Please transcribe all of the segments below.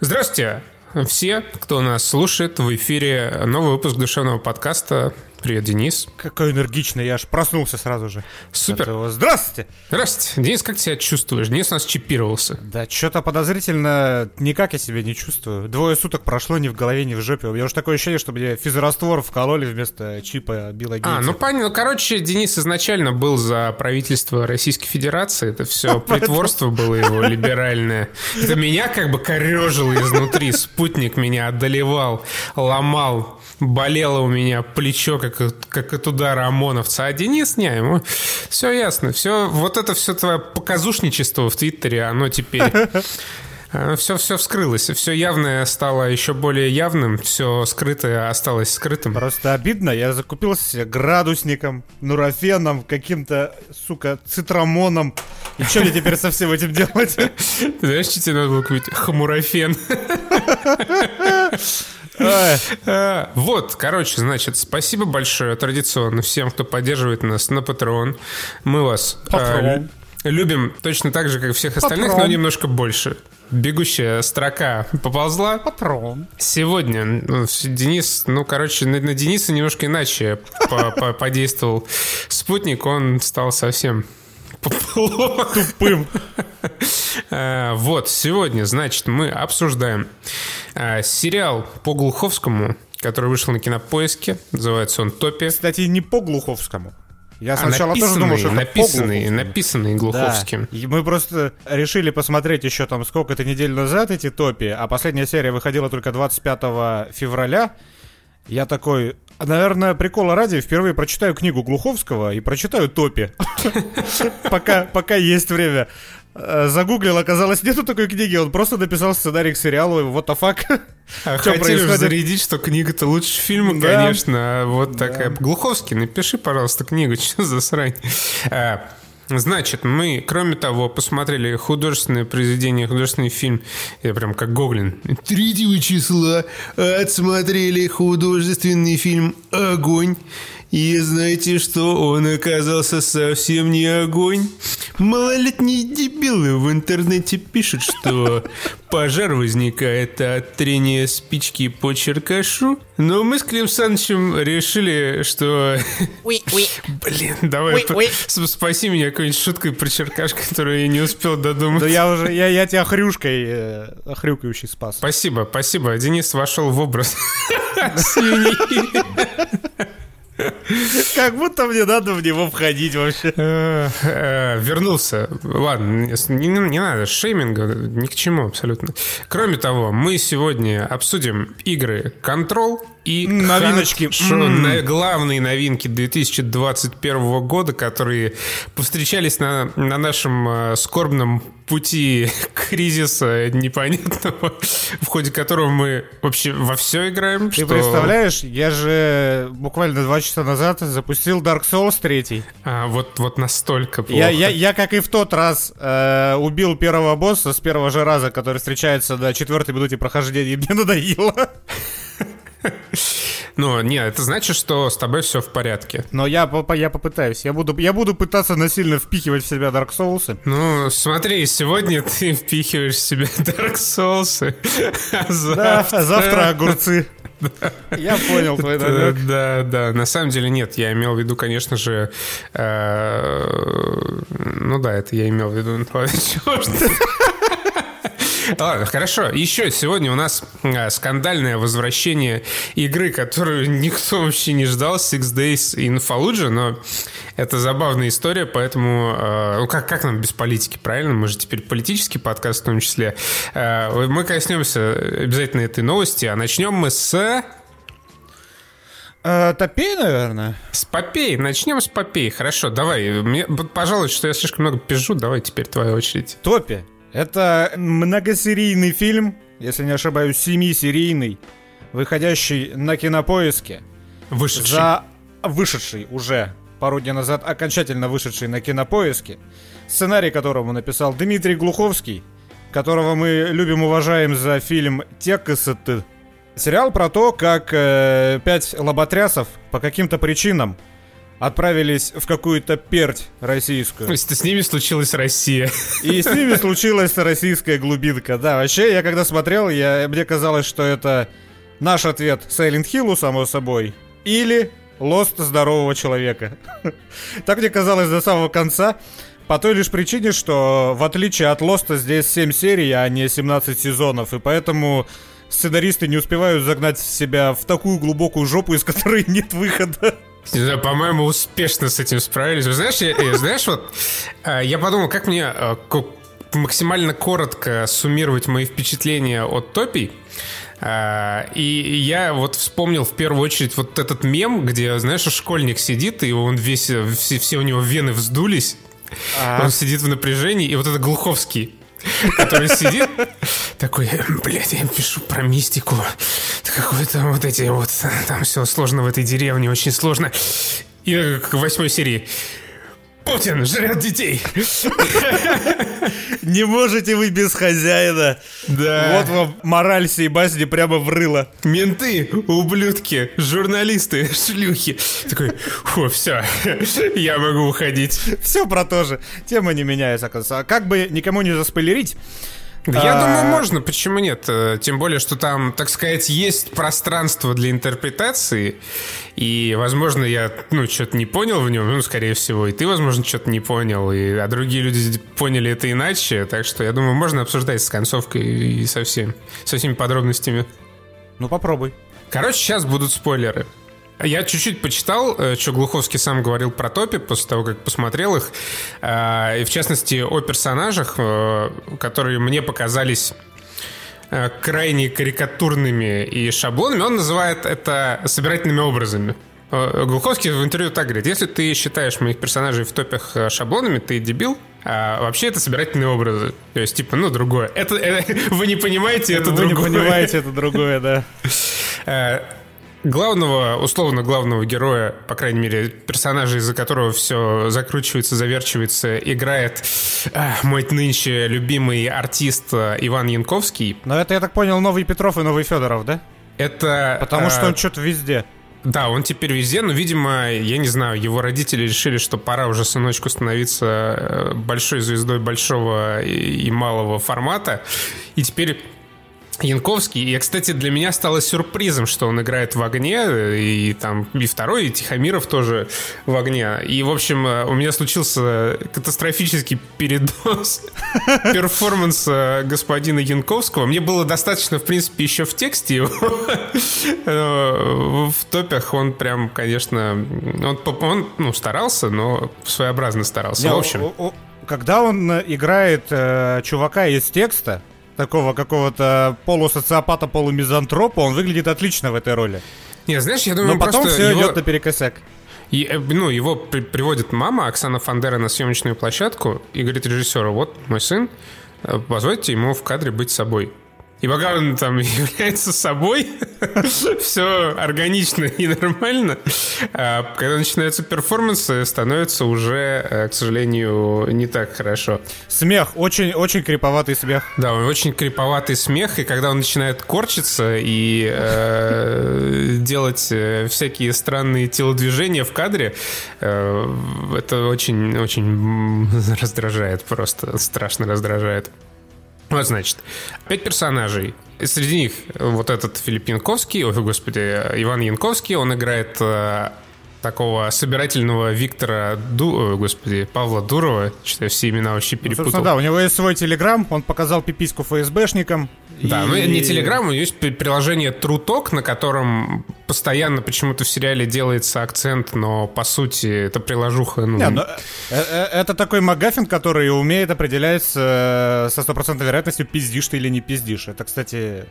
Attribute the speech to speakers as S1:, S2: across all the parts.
S1: Здравствуйте, все, кто нас слушает в эфире новый выпуск душевного подкаста Привет, Денис.
S2: Какой энергичный, я аж проснулся сразу же.
S1: Супер.
S2: Этого. Здравствуйте!
S1: Здравствуйте. Денис, как себя чувствуешь? Денис у нас чипировался.
S2: Да, что-то подозрительно никак я себя не чувствую. Двое суток прошло ни в голове, ни в жопе. У меня уже такое ощущение, что мне физраствор вкололи вместо чипа Билла Гейтса.
S1: А, ну понятно. Ну, короче, Денис изначально был за правительство Российской Федерации. Это все притворство было его либеральное. Это меня как бы корежило изнутри. Спутник меня одолевал, ломал. Болело у меня плечо, как, как от удара ОМОНовца. А Денис, не, ему все ясно. Все, вот это все твое показушничество в Твиттере, оно теперь... Все, все вскрылось, все явное стало еще более явным, все скрытое осталось скрытым.
S2: Просто обидно, я закупился градусником, нурофеном, каким-то, сука, цитрамоном. И что мне теперь со всем этим делать?
S1: Знаешь, что тебе надо было купить? Хамурофен. Вот, короче, значит, спасибо большое традиционно всем, кто поддерживает нас на Patreon. Мы вас э, любим точно так же, как всех остальных, но немножко больше. Бегущая строка поползла.
S2: Патрон.
S1: Сегодня ну, Денис, ну, короче, на, на Дениса немножко иначе подействовал спутник. Он стал совсем
S2: тупым.
S1: Вот, сегодня, значит, мы обсуждаем сериал по Глуховскому, который вышел на кинопоиске. Называется он «Топи».
S2: Кстати, не по Глуховскому. Я сначала а тоже думал, что
S1: это написанный Глуховским.
S2: Да. Мы просто решили посмотреть еще там сколько-то недель назад эти топи, а последняя серия выходила только 25 февраля. Я такой, наверное, прикола ради, впервые прочитаю книгу Глуховского и прочитаю топи. Пока, есть время. Э, загуглил, оказалось, нету такой книги, он просто написал сценарий к сериалу, what the fuck.
S1: А хотели происходит? зарядить, что книга-то лучше фильма, да. конечно, а вот да. такая. Глуховский, напиши, пожалуйста, книгу, что за срань. А, Значит, мы, кроме того, посмотрели художественное произведение, художественный фильм, я прям как Гоблин, 3 числа отсмотрели художественный фильм «Огонь». И знаете что? Он оказался совсем не огонь. Малолетние дебилы в интернете пишут, что пожар возникает от трения спички по черкашу. Но мы с Клим Санычем решили, что... Блин, давай спаси меня какой-нибудь шуткой про черкаш, которую я не успел додумать. Да
S2: я уже, я, я тебя хрюшкой, э, хрюкающий спас.
S1: Спасибо, спасибо. Денис вошел в образ
S2: Как будто мне надо в него входить вообще. Э,
S1: э, вернулся. Ладно, не, надо шейминга, ни к чему абсолютно. Кроме того, мы сегодня обсудим игры Control и
S2: новиночки.
S1: Mm. главные новинки 2021 года, которые повстречались на, на нашем э, скорбном пути кризиса непонятного, в ходе которого мы вообще во все играем.
S2: Ты что... представляешь, я же буквально два часа назад запустил Dark Souls 3.
S1: А, вот, вот настолько плохо.
S2: Я, я, я, как и в тот раз, э, убил первого босса с первого же раза, который встречается на четвертой минуте прохождения, и мне надоело.
S1: Ну, нет, это значит, что с тобой все в порядке.
S2: Но я, я попытаюсь. Я буду, я буду пытаться насильно впихивать в себя Dark Souls.
S1: Ну, смотри, сегодня ты впихиваешь в себя Dark Souls.
S2: А завтра... Да, завтра огурцы. Я понял твой намек.
S1: Да, да. На самом деле нет. Я имел в виду, конечно же... Э, ну да, это я имел в виду. Ладно, хорошо. Еще сегодня у нас а, скандальное возвращение игры, которую никто вообще не ждал, Six Days in Fallujah, но это забавная история, поэтому... Ну, как, как нам без политики, правильно? Мы же теперь политический подкаст в том числе. А, мы коснемся обязательно этой новости, а начнем мы с...
S2: Э, Топей, наверное.
S1: С Попей. Начнем с Попей. Хорошо, давай. Мне, пожалуй, что я слишком много пижу. Давай теперь твоя очередь.
S2: Топи. Это многосерийный фильм, если не ошибаюсь, семисерийный, выходящий на кинопоиске.
S1: Вышедший.
S2: За вышедший уже пару дней назад, окончательно вышедший на кинопоиске. Сценарий которому написал Дмитрий Глуховский, которого мы любим, уважаем за фильм «Текосты». Сериал про то, как э, пять лоботрясов по каким-то причинам отправились в какую-то перть российскую.
S1: То есть с ними случилась Россия.
S2: И с ними случилась российская глубинка. Да, вообще, я когда смотрел, я, мне казалось, что это наш ответ Silent Hill, само собой, или Лост здорового человека. так мне казалось до самого конца. По той лишь причине, что в отличие от Лоста здесь 7 серий, а не 17 сезонов, и поэтому сценаристы не успевают загнать себя в такую глубокую жопу, из которой нет выхода.
S1: Знаю, по-моему, успешно с этим справились. Вы знаешь, я, я, знаешь, вот э, я подумал, как мне э, максимально коротко суммировать мои впечатления от топий. Э, и я вот вспомнил в первую очередь вот этот мем, где, знаешь, школьник сидит, и он весь, все, все у него вены вздулись, а. Он сидит в напряжении, и вот это Глуховский, который сидит, такой, блядь, я пишу про мистику. Какой-то вот эти вот, там все сложно в этой деревне, очень сложно. И к восьмой серии. Путин жрет детей.
S2: Не можете вы без хозяина.
S1: Да.
S2: Вот вам мораль сей басни прямо врыла.
S1: Менты, ублюдки, журналисты, шлюхи. Такой, фу, все, я могу уходить.
S2: Все про то же. Тема не меняется, оказывается. А как бы никому не заспойлерить,
S1: я думаю, можно, почему нет? Э, тем более, что там, так сказать, есть пространство для интерпретации, и, возможно, я, ну, что-то не понял в нем, ну, скорее всего, и ты, возможно, что-то не понял, и, а другие люди поняли это иначе, так что, я думаю, можно обсуждать с концовкой и со, всем, со всеми подробностями.
S2: Ну, попробуй.
S1: Короче, сейчас будут спойлеры. Я чуть-чуть почитал, э, что Глуховский сам говорил про топи после того, как посмотрел их. Э, и в частности о персонажах, э, которые мне показались крайне карикатурными и шаблонами. Он называет это собирательными образами. Глуховский в интервью так говорит, если ты считаешь моих персонажей в топях шаблонами, ты дебил, а вообще это собирательные образы. То есть, типа, ну, другое. Это, это вы не понимаете, это
S2: вы
S1: другое.
S2: Вы не понимаете, это другое, да
S1: главного, условно главного героя, по крайней мере, персонажа, из-за которого все закручивается, заверчивается, играет а, мой нынче любимый артист э, Иван Янковский.
S2: Но это, я так понял, новый Петров и новый Федоров, да?
S1: Это...
S2: Потому а... что он что-то везде.
S1: Да, он теперь везде, но, видимо, я не знаю, его родители решили, что пора уже сыночку становиться э, большой звездой большого и малого формата. И теперь Янковский. И, кстати, для меня стало сюрпризом, что он играет в огне, и там и второй, и Тихомиров тоже в огне. И, в общем, у меня случился катастрофический передоз перформанса господина Янковского. Мне было достаточно, в принципе, еще в тексте его. В топях он прям, конечно, он, он ну, старался, но своеобразно старался. В общем.
S2: Когда он играет э, чувака из текста, такого какого-то полусоциопата, полумизантропа, он выглядит отлично в этой роли.
S1: Не, знаешь, я думаю,
S2: Но потом все его... идет наперекосяк.
S1: И, э, ну, его при- приводит мама Оксана Фандера на съемочную площадку и говорит режиссеру, вот мой сын, э, позвольте ему в кадре быть собой. И пока он там является собой, все органично и нормально. А когда начинаются перформансы, становится уже, э, к сожалению, не так хорошо.
S2: Смех, очень, очень криповатый смех.
S1: Да, очень криповатый смех, и когда он начинает корчиться и э, делать э, всякие странные телодвижения в кадре, э, это очень, очень раздражает, просто страшно раздражает. Вот, значит, пять персонажей. Среди них вот этот Филипп Янковский, ой, господи, Иван Янковский, он играет э, такого собирательного Виктора, Ду, господи, Павла Дурова, что все имена вообще ну, перепутал. Ну,
S2: да, у него есть свой телеграм, он показал пипиську ФСБшникам.
S1: Да, и... ну не телеграм, у него есть приложение Труток, на котором постоянно почему-то в сериале делается акцент, но по сути это приложуха. Ну... Не, ну, э,
S2: э, это такой магафин, который умеет определять со стопроцентной вероятностью, пиздишь ты или не пиздишь. Это, кстати,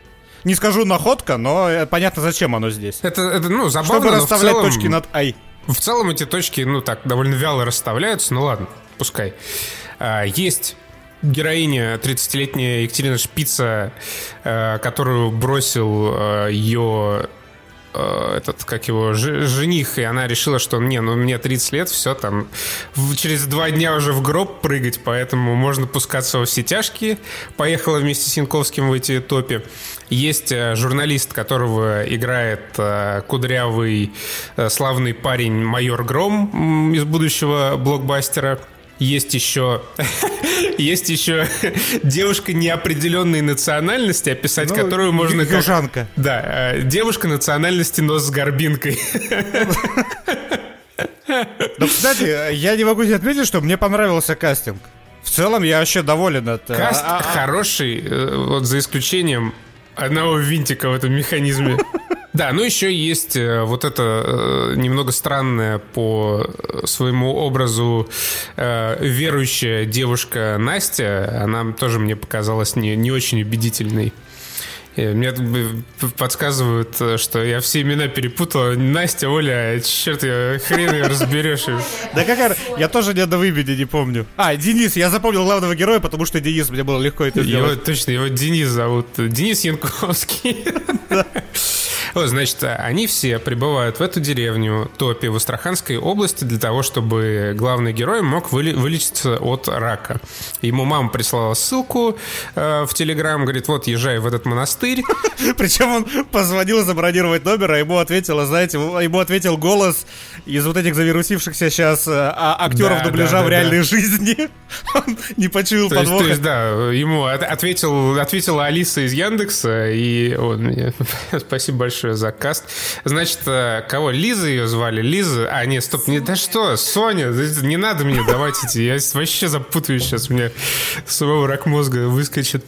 S2: не скажу находка, но э, понятно, зачем оно здесь.
S1: Это, это ну, забавно,
S2: Чтобы расставлять
S1: целом,
S2: точки над «ай».
S1: В целом эти точки, ну, так, довольно вяло расставляются, ну ладно, пускай. А, есть героиня, 30-летняя Екатерина Шпица, а, которую бросил а, ее э, этот, как его, жених, и она решила, что не, ну мне 30 лет, все там, через два дня уже в гроб прыгать, поэтому можно пускаться во все тяжкие. Поехала вместе с Янковским в эти топи. Есть э, журналист, которого играет э, кудрявый славный парень майор Гром из будущего блокбастера. Есть еще, есть еще девушка неопределенной национальности, описать ну, которую можно
S2: как... Южанка.
S1: Да, э, девушка национальности, но с горбинкой.
S2: Ну, кстати, я не могу не отметить, что мне понравился кастинг. В целом я вообще доволен от...
S1: Э, Каст а, а, хороший, э, вот за исключением одного винтика в этом механизме. Да, ну еще есть э, вот это э, немного странная по своему образу э, верующая девушка Настя. Она тоже мне показалась не, не очень убедительной. Мне подсказывают, что я все имена перепутал. Настя, Оля, черт, я хрен ее разберешь.
S2: Да какая... Я тоже ни одного имени не помню. А, Денис, я запомнил главного героя, потому что Денис, мне было легко это сделать.
S1: точно, его Денис зовут. Денис Янковский. Вот, значит, они все прибывают в эту деревню Топи в Астраханской области для того, чтобы главный герой мог выли- вылечиться от рака. Ему мама прислала ссылку э, в Телеграм, говорит, вот, езжай в этот монастырь.
S2: Причем он позвонил забронировать номер, а ему ответила, знаете, ему ответил голос из вот этих завирусившихся сейчас э, а, актеров да, дубляжа да, да, в реальной да. жизни. Он не почуял подвоха. То есть,
S1: да, ему ответил, ответила Алиса из Яндекса, и он спасибо большое за каст. Значит, э, кого? Лиза ее звали? Лиза? А, нет, стоп, не, да что, Соня, не надо мне давать эти, я вообще запутаю сейчас, у меня самого рак мозга выскочит.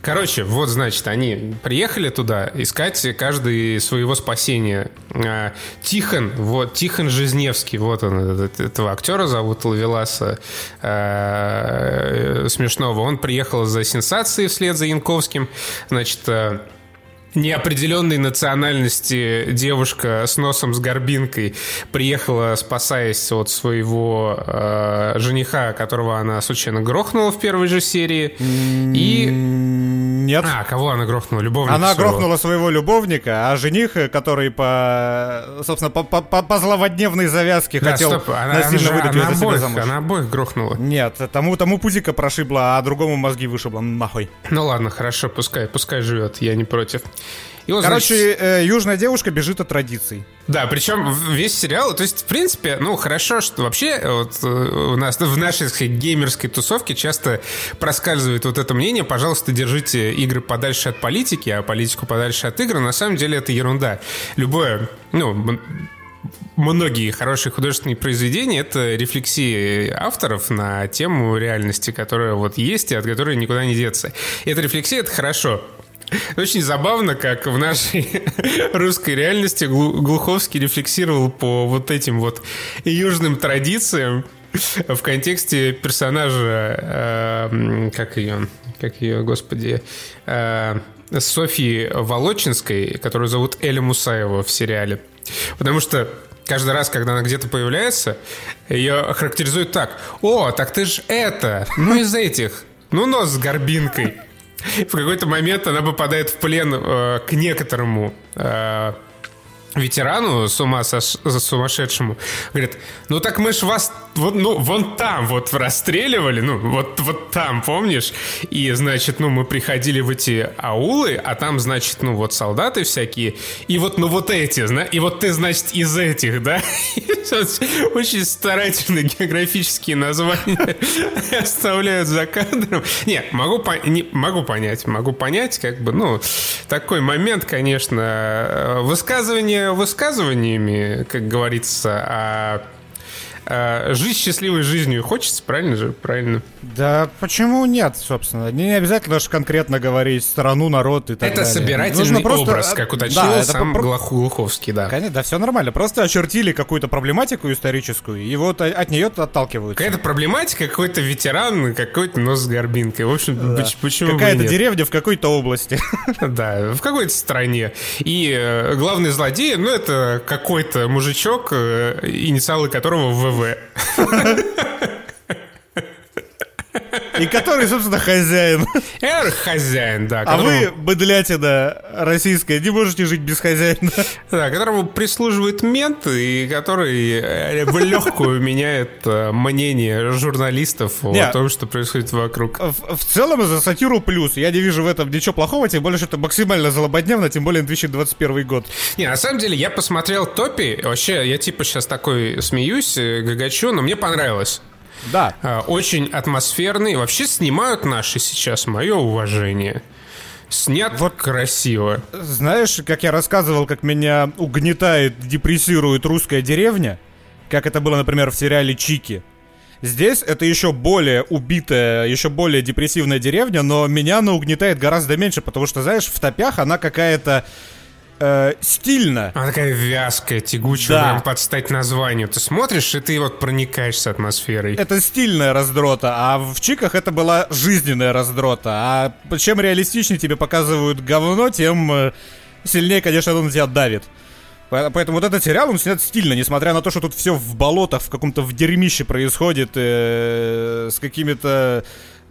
S1: Короче, вот, значит, они приехали туда искать каждый своего спасения. А, Тихон, вот, Тихон Жизневский, вот он, этого актера зовут Лавеласа э, смешного. Он приехал за сенсацией вслед за Янковским. Значит, э, неопределенной национальности девушка с носом с горбинкой приехала, спасаясь от своего э, жениха, которого она случайно грохнула в первой же серии. И...
S2: Нет.
S1: А, кого она грохнула? Любовника
S2: Она своего. грохнула своего любовника, а жених, который по, собственно, по, по, по зловодневной завязке да, хотел стоп. Она, насильно она, выдать
S1: она, она обоих, замуж. Она обоих грохнула.
S2: Нет, тому, тому пузика прошибла, а другому мозги вышибла нахуй.
S1: Ну ладно, хорошо, пускай, пускай живет, я не против.
S2: Вот, Короче, значит... э, южная девушка бежит от традиций.
S1: Да, причем весь сериал, то есть, в принципе, ну, хорошо, что вообще вот э, у нас в нашей сказать, геймерской тусовке часто проскальзывает вот это мнение, пожалуйста, держите игры подальше от политики, а политику подальше от игр. На самом деле это ерунда. Любое, ну, многие хорошие художественные произведения — это рефлексии авторов на тему реальности, которая вот есть и от которой никуда не деться. И эта рефлексия — это хорошо. Очень забавно, как в нашей русской реальности Глуховский рефлексировал по вот этим вот южным традициям в контексте персонажа, э, как ее, как ее, господи, э, Софьи Волочинской, которую зовут Эля Мусаева в сериале. Потому что каждый раз, когда она где-то появляется, ее характеризуют так. О, так ты ж это, ну из этих, ну нос с горбинкой. В какой-то момент она попадает в плен э, к некоторому э, ветерану с ума со, сумасшедшему. Говорит, ну так мы ж вас вот, ну, вон там вот расстреливали, ну, вот, вот там, помнишь? И, значит, ну, мы приходили в эти аулы, а там, значит, ну, вот солдаты всякие, и вот, ну, вот эти, зна, и вот ты, значит, из этих, да? Очень старательно географические названия оставляют за кадром. Не, могу, по, не, могу понять, могу понять, как бы, ну, такой момент, конечно, высказывание высказываниями, как говорится, а а, жить счастливой жизнью хочется, правильно же? Правильно.
S2: Да почему нет, собственно? Не обязательно же конкретно говорить страну, народ и так
S1: это
S2: далее.
S1: Это собирательный Нужно просто... образ, как уточнил да, сам по... Глуховский, да.
S2: Конечно, да, все нормально. Просто очертили какую-то проблематику историческую, и вот от нее отталкиваются.
S1: Какая-то проблематика, какой-то ветеран, какой-то нос с горбинкой. В общем, да. почему
S2: Какая-то деревня в какой-то области.
S1: Да, в какой-то стране. И э, главный злодей, ну, это какой-то мужичок, э, инициалы которого ВВ.
S2: И который, собственно, хозяин.
S1: Эр, хозяин, да.
S2: А вы, быдлятина российская, не можете жить без хозяина.
S1: Да, которому прислуживает мент, и который э, в легкую меняет э, мнение журналистов о том, что происходит вокруг.
S2: В целом, за сатиру плюс. Я не вижу в этом ничего плохого, тем более, что это максимально злободневно, тем более 2021 год.
S1: Не, на самом деле, я посмотрел Топи, вообще, я типа сейчас такой смеюсь, э, гагачу, но мне понравилось.
S2: Да.
S1: А, очень атмосферный. Вообще снимают наши сейчас, мое уважение. Снят вот красиво.
S2: Знаешь, как я рассказывал, как меня угнетает, депрессирует русская деревня, как это было, например, в сериале «Чики», Здесь это еще более убитая, еще более депрессивная деревня, но меня она угнетает гораздо меньше, потому что, знаешь, в топях она какая-то э, стильно.
S1: Она такая вязкая, тягучая, да. прям под стать названию. Ты смотришь, и ты вот проникаешься атмосферой.
S2: Это стильная раздрота, а в Чиках это была жизненная раздрота. А чем реалистичнее тебе показывают говно, тем э, сильнее, конечно, он на тебя давит. Поэтому вот этот сериал, он снят стильно, несмотря на то, что тут все в болотах, в каком-то в дерьмище происходит, э, с какими-то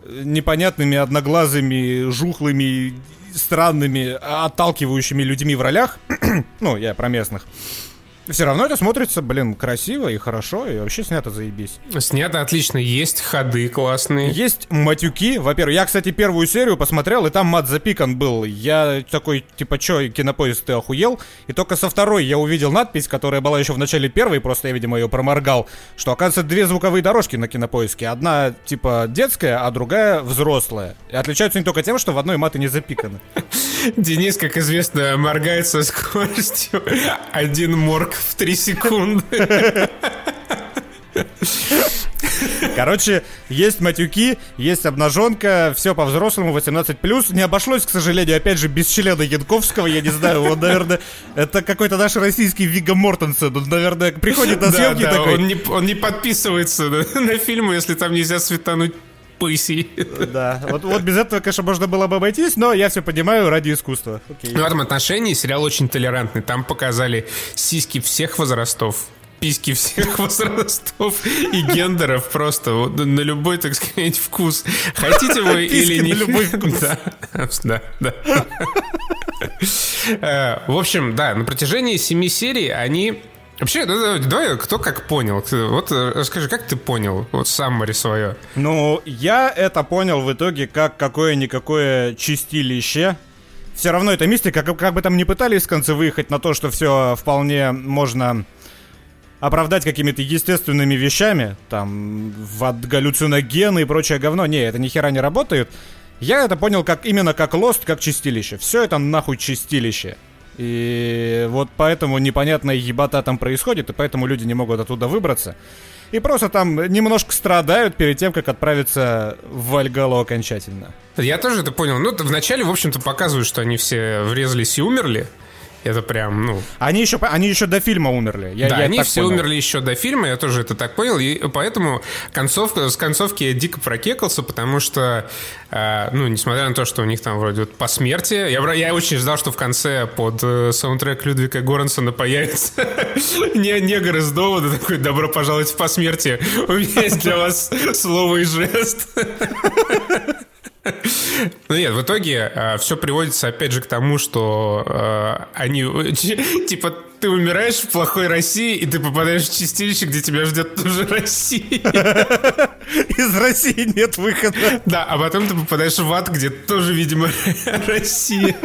S2: непонятными, одноглазыми, жухлыми странными, отталкивающими людьми в ролях. ну, я про местных все равно это смотрится, блин, красиво и хорошо, и вообще снято заебись.
S1: Снято отлично, есть ходы классные.
S2: Есть матюки. Во-первых, я, кстати, первую серию посмотрел, и там мат запикан был. Я такой, типа, чё, кинопоезд, ты охуел? И только со второй я увидел надпись, которая была еще в начале первой, просто я, видимо, ее проморгал, что, оказывается, две звуковые дорожки на кинопоиске. Одна, типа, детская, а другая взрослая. И отличаются не только тем, что в одной маты не запиканы.
S1: Денис, как известно, моргает со скоростью один морг в 3 секунды.
S2: Короче, есть матюки, есть обнаженка, все по-взрослому, 18+. Не обошлось, к сожалению, опять же, без члена Янковского, я не знаю, он, наверное, это какой-то наш российский Вига Мортенсен, он, наверное, приходит на съемки да, да, такой...
S1: Он не, он не подписывается на, на фильмы, если там нельзя светануть пыси.
S2: Да, вот, вот без этого, конечно, можно было бы обойтись, но я все понимаю ради искусства.
S1: Окей. Ну, в этом отношении сериал очень толерантный. Там показали сиськи всех возрастов, письки всех возрастов и гендеров просто вот, на любой, так сказать, вкус. Хотите вы или не?
S2: на любой вкус.
S1: Да, да, да. Э, в общем, да, на протяжении семи серий они Вообще, давай, кто как понял. Вот э, расскажи, как ты понял вот саммари свое?
S2: Ну, я это понял в итоге как какое-никакое чистилище. Все равно это мистика, как, как бы там не пытались в конце выехать на то, что все вполне можно оправдать какими-то естественными вещами, там, от галлюциногены и прочее говно. Не, это ни хера не работает. Я это понял как именно как лост, как чистилище. Все это нахуй чистилище. И вот поэтому непонятная ебата там происходит, и поэтому люди не могут оттуда выбраться. И просто там немножко страдают перед тем, как отправиться в Вальгалу окончательно.
S1: Я тоже это понял. Ну, вначале, в общем-то, показывают, что они все врезались и умерли. Это прям, ну...
S2: Они еще, они еще до фильма умерли.
S1: Я, да, я они все понял. умерли еще до фильма, я тоже это так понял. И поэтому концовка, с концовки я дико прокекался, потому что, э, ну, несмотря на то, что у них там вроде вот посмертие, я, я очень ждал, что в конце под э, саундтрек Людвига Горансона появится не, негр из довода такой «Добро пожаловать в посмертие, у меня есть для вас слово и жест». Ну нет, в итоге э, все приводится опять же к тому, что э, они типа ты умираешь в плохой России, и ты попадаешь в чистилище, где тебя ждет тоже Россия.
S2: Из России нет выхода.
S1: Да, а потом ты попадаешь в ад, где тоже, видимо, Россия.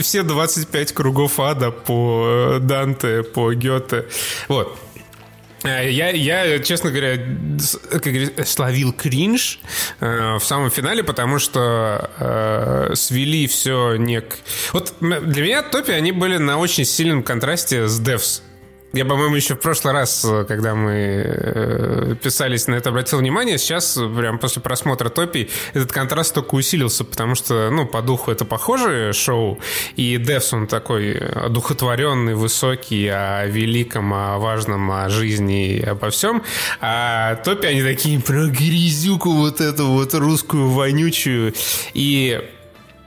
S1: Все 25 кругов ада по Данте, по Гёте. Вот. Э, я, я, честно говоря, как словил кринж э, в самом финале, потому что э, свели все не. Вот для меня топи, они были на очень сильном контрасте с Devs. Я, по-моему, еще в прошлый раз, э, когда мы э, писались на это, обратил внимание. Сейчас, прям после просмотра топий, этот контраст только усилился, потому что, ну, по духу это похожее шоу. И Девс, он такой одухотворенный, высокий, о великом, о важном, о жизни и обо всем. А топи, они такие про грязюку вот эту вот русскую вонючую. И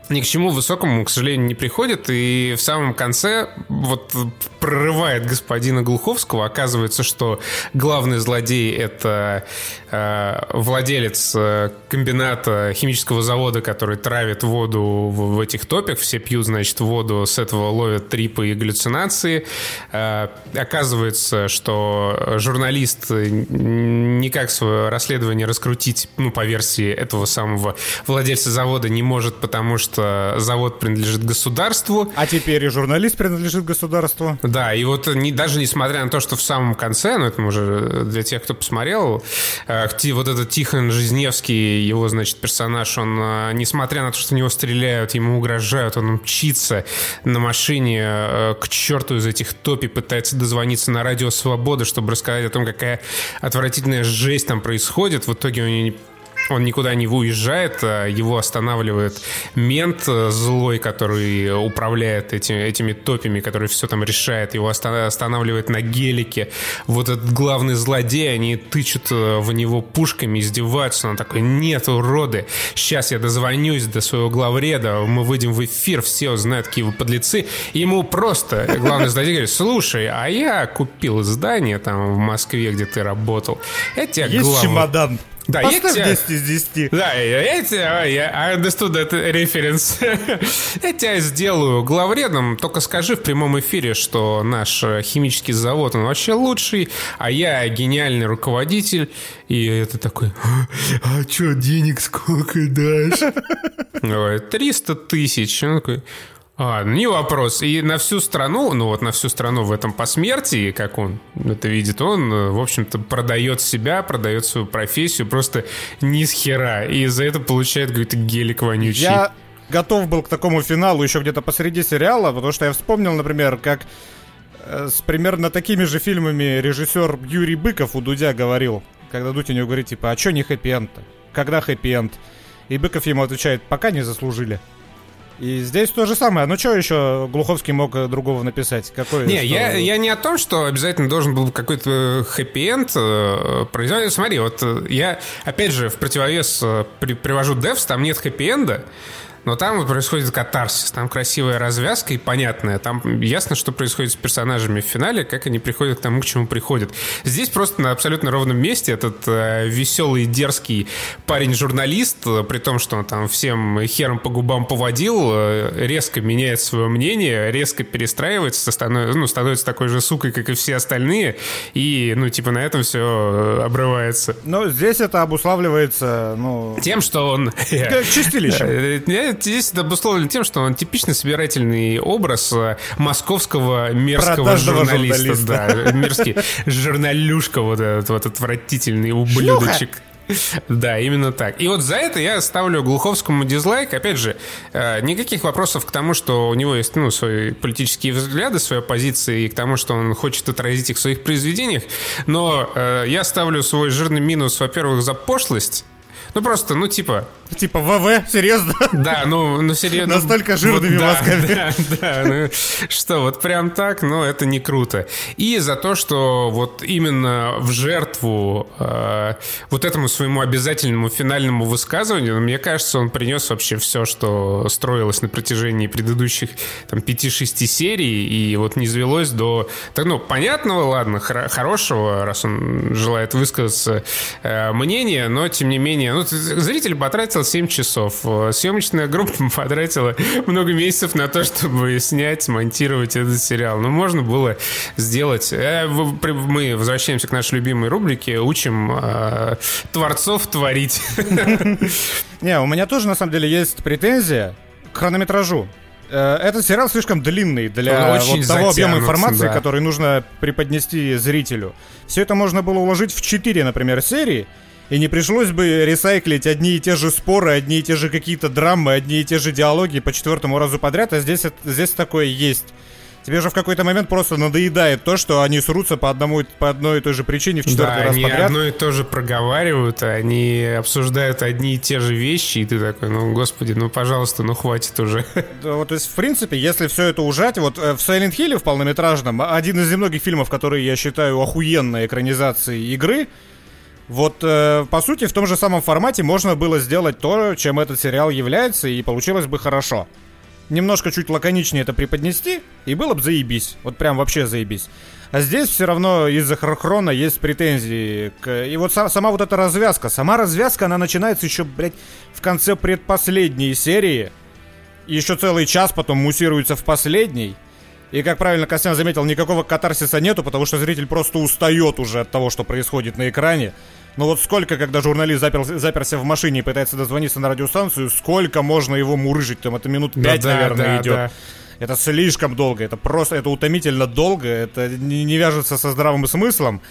S1: ни к чему высокому, к сожалению, не приходит. И в самом конце вот прорывает господина Глуховского. Оказывается, что главный злодей — это э, владелец э, комбината химического завода, который травит воду в, в этих топях. Все пьют, значит, воду, с этого ловят трипы и галлюцинации. Э, оказывается, что журналист никак свое расследование раскрутить, ну, по версии этого самого владельца завода не может, потому что завод принадлежит государству.
S2: А теперь и журналист принадлежит государству.
S1: Да, и вот не, даже несмотря на то, что в самом конце, ну, это уже для тех, кто посмотрел, э, вот этот Тихон Жизневский, его, значит, персонаж, он, э, несмотря на то, что в него стреляют, ему угрожают, он мчится на машине э, к черту из этих топи, пытается дозвониться на радио «Свобода», чтобы рассказать о том, какая отвратительная жесть там происходит. В итоге он он никуда не уезжает, а его останавливает мент э, злой, который управляет этими, этими топами, который все там решает, его останавливает на гелике. Вот этот главный злодей, они тычут э, в него пушками, издеваются. Он такой, нет, уроды, сейчас я дозвонюсь до своего главреда, мы выйдем в эфир, все узнают, какие вы подлецы. ему просто главный злодей говорит, слушай, а я купил здание там в Москве, где ты работал.
S2: Я тебя Есть главный... чемодан.
S1: Да,
S2: Поставь я 10 из 10.
S1: Да, я, я тебя, я I understood that reference. я тебя сделаю главредом, только скажи в прямом эфире, что наш химический завод, он вообще лучший, а я гениальный руководитель. И это такой, а, а что, денег сколько дашь? 300 тысяч. Он такой, а, не вопрос. И на всю страну, ну вот на всю страну в этом посмертии, как он это видит, он, в общем-то, продает себя, продает свою профессию просто ни с хера. И за это получает какой-то гелик вонючий.
S2: Я готов был к такому финалу еще где-то посреди сериала, потому что я вспомнил, например, как э, с примерно такими же фильмами режиссер Юрий Быков у Дудя говорил, когда Дудь у него говорит, типа, а чё не хэппи-энд? Когда хэппи-энд? И Быков ему отвечает, пока не заслужили. И здесь то же самое. Ну что еще Глуховский мог э, другого написать? Какой,
S1: не, я, я не о том, что обязательно должен был какой-то хэппи-энд э, производить. Смотри, вот э, я, опять же, в противовес при, привожу Devs, там нет хэппи-энда. Но там происходит катарсис, там красивая развязка и понятная. Там ясно, что происходит с персонажами в финале, как они приходят к тому, к чему приходят. Здесь просто на абсолютно ровном месте этот э, веселый, дерзкий парень-журналист, э, при том, что он там всем хером по губам поводил, э, резко меняет свое мнение, резко перестраивается, становится, ну, становится такой же сукой, как и все остальные, и, ну, типа, на этом все э, обрывается.
S2: Но здесь это обуславливается, ну...
S1: Тем, что он...
S2: Чистилище.
S1: здесь это обусловлено тем, что он типичный собирательный образ э, московского мерзкого журналиста. Да, мерзкий журналюшка вот этот вот отвратительный ублюдочек. Шлюха. Да, именно так. И вот за это я ставлю Глуховскому дизлайк. Опять же, э, никаких вопросов к тому, что у него есть ну, свои политические взгляды, свои позиции, и к тому, что он хочет отразить их в своих произведениях. Но э, я ставлю свой жирный минус, во-первых, за пошлость ну просто, ну типа...
S2: Типа ВВ, серьезно?
S1: Да, ну, ну серьезно.
S2: Настолько жирными вот, да, мозгами.
S1: Да, да, ну, что, вот прям так, но ну, это не круто. И за то, что вот именно в жертву э, вот этому своему обязательному финальному высказыванию, мне кажется, он принес вообще все, что строилось на протяжении предыдущих там 5-6 серий, и вот не звелось до... Так, ну, понятного, ладно, хор- хорошего, раз он желает высказаться э, мнения, но, тем не менее, ну, зритель потратил 7 часов. Съемочная группа потратила много месяцев на то, чтобы снять, смонтировать этот сериал. Ну, можно было сделать... Э, мы возвращаемся к нашей любимой рубрике, учим э, творцов творить.
S2: Не, у меня тоже, на самом деле, есть претензия к хронометражу. Э, этот сериал слишком длинный для вот того объема информации, да. который нужно преподнести зрителю. Все это можно было уложить в 4, например, серии, и не пришлось бы ресайклить одни и те же споры, одни и те же какие-то драмы, одни и те же диалоги по четвертому разу подряд, а здесь, здесь такое есть. Тебе же в какой-то момент просто надоедает то, что они срутся по, одному, по одной и той же причине в четвертый да, раз
S1: они
S2: подряд.
S1: одно и то же проговаривают, они обсуждают одни и те же вещи, и ты такой, ну, господи, ну, пожалуйста, ну, хватит уже.
S2: Да, вот, то есть, в принципе, если все это ужать, вот э, в Silent Hill в полнометражном, один из немногих фильмов, которые я считаю охуенной экранизацией игры, вот, э, по сути, в том же самом формате можно было сделать то, чем этот сериал является, и получилось бы хорошо. немножко чуть лаконичнее это преподнести, и было бы заебись. Вот прям вообще заебись. А здесь все равно из-за хрона есть претензии. К... И вот сам, сама вот эта развязка. Сама развязка, она начинается еще, блядь, в конце предпоследней серии. И еще целый час потом муссируется в последней. И, как правильно Костян заметил, никакого катарсиса нету, потому что зритель просто устает уже от того, что происходит на экране. Но вот сколько, когда журналист запер, заперся в машине и пытается дозвониться на радиостанцию, сколько можно его мурыжить? Там это минут пять, да, наверное, да, идет. Да. Это слишком долго, это просто, это утомительно долго, это не, не вяжется со здравым смыслом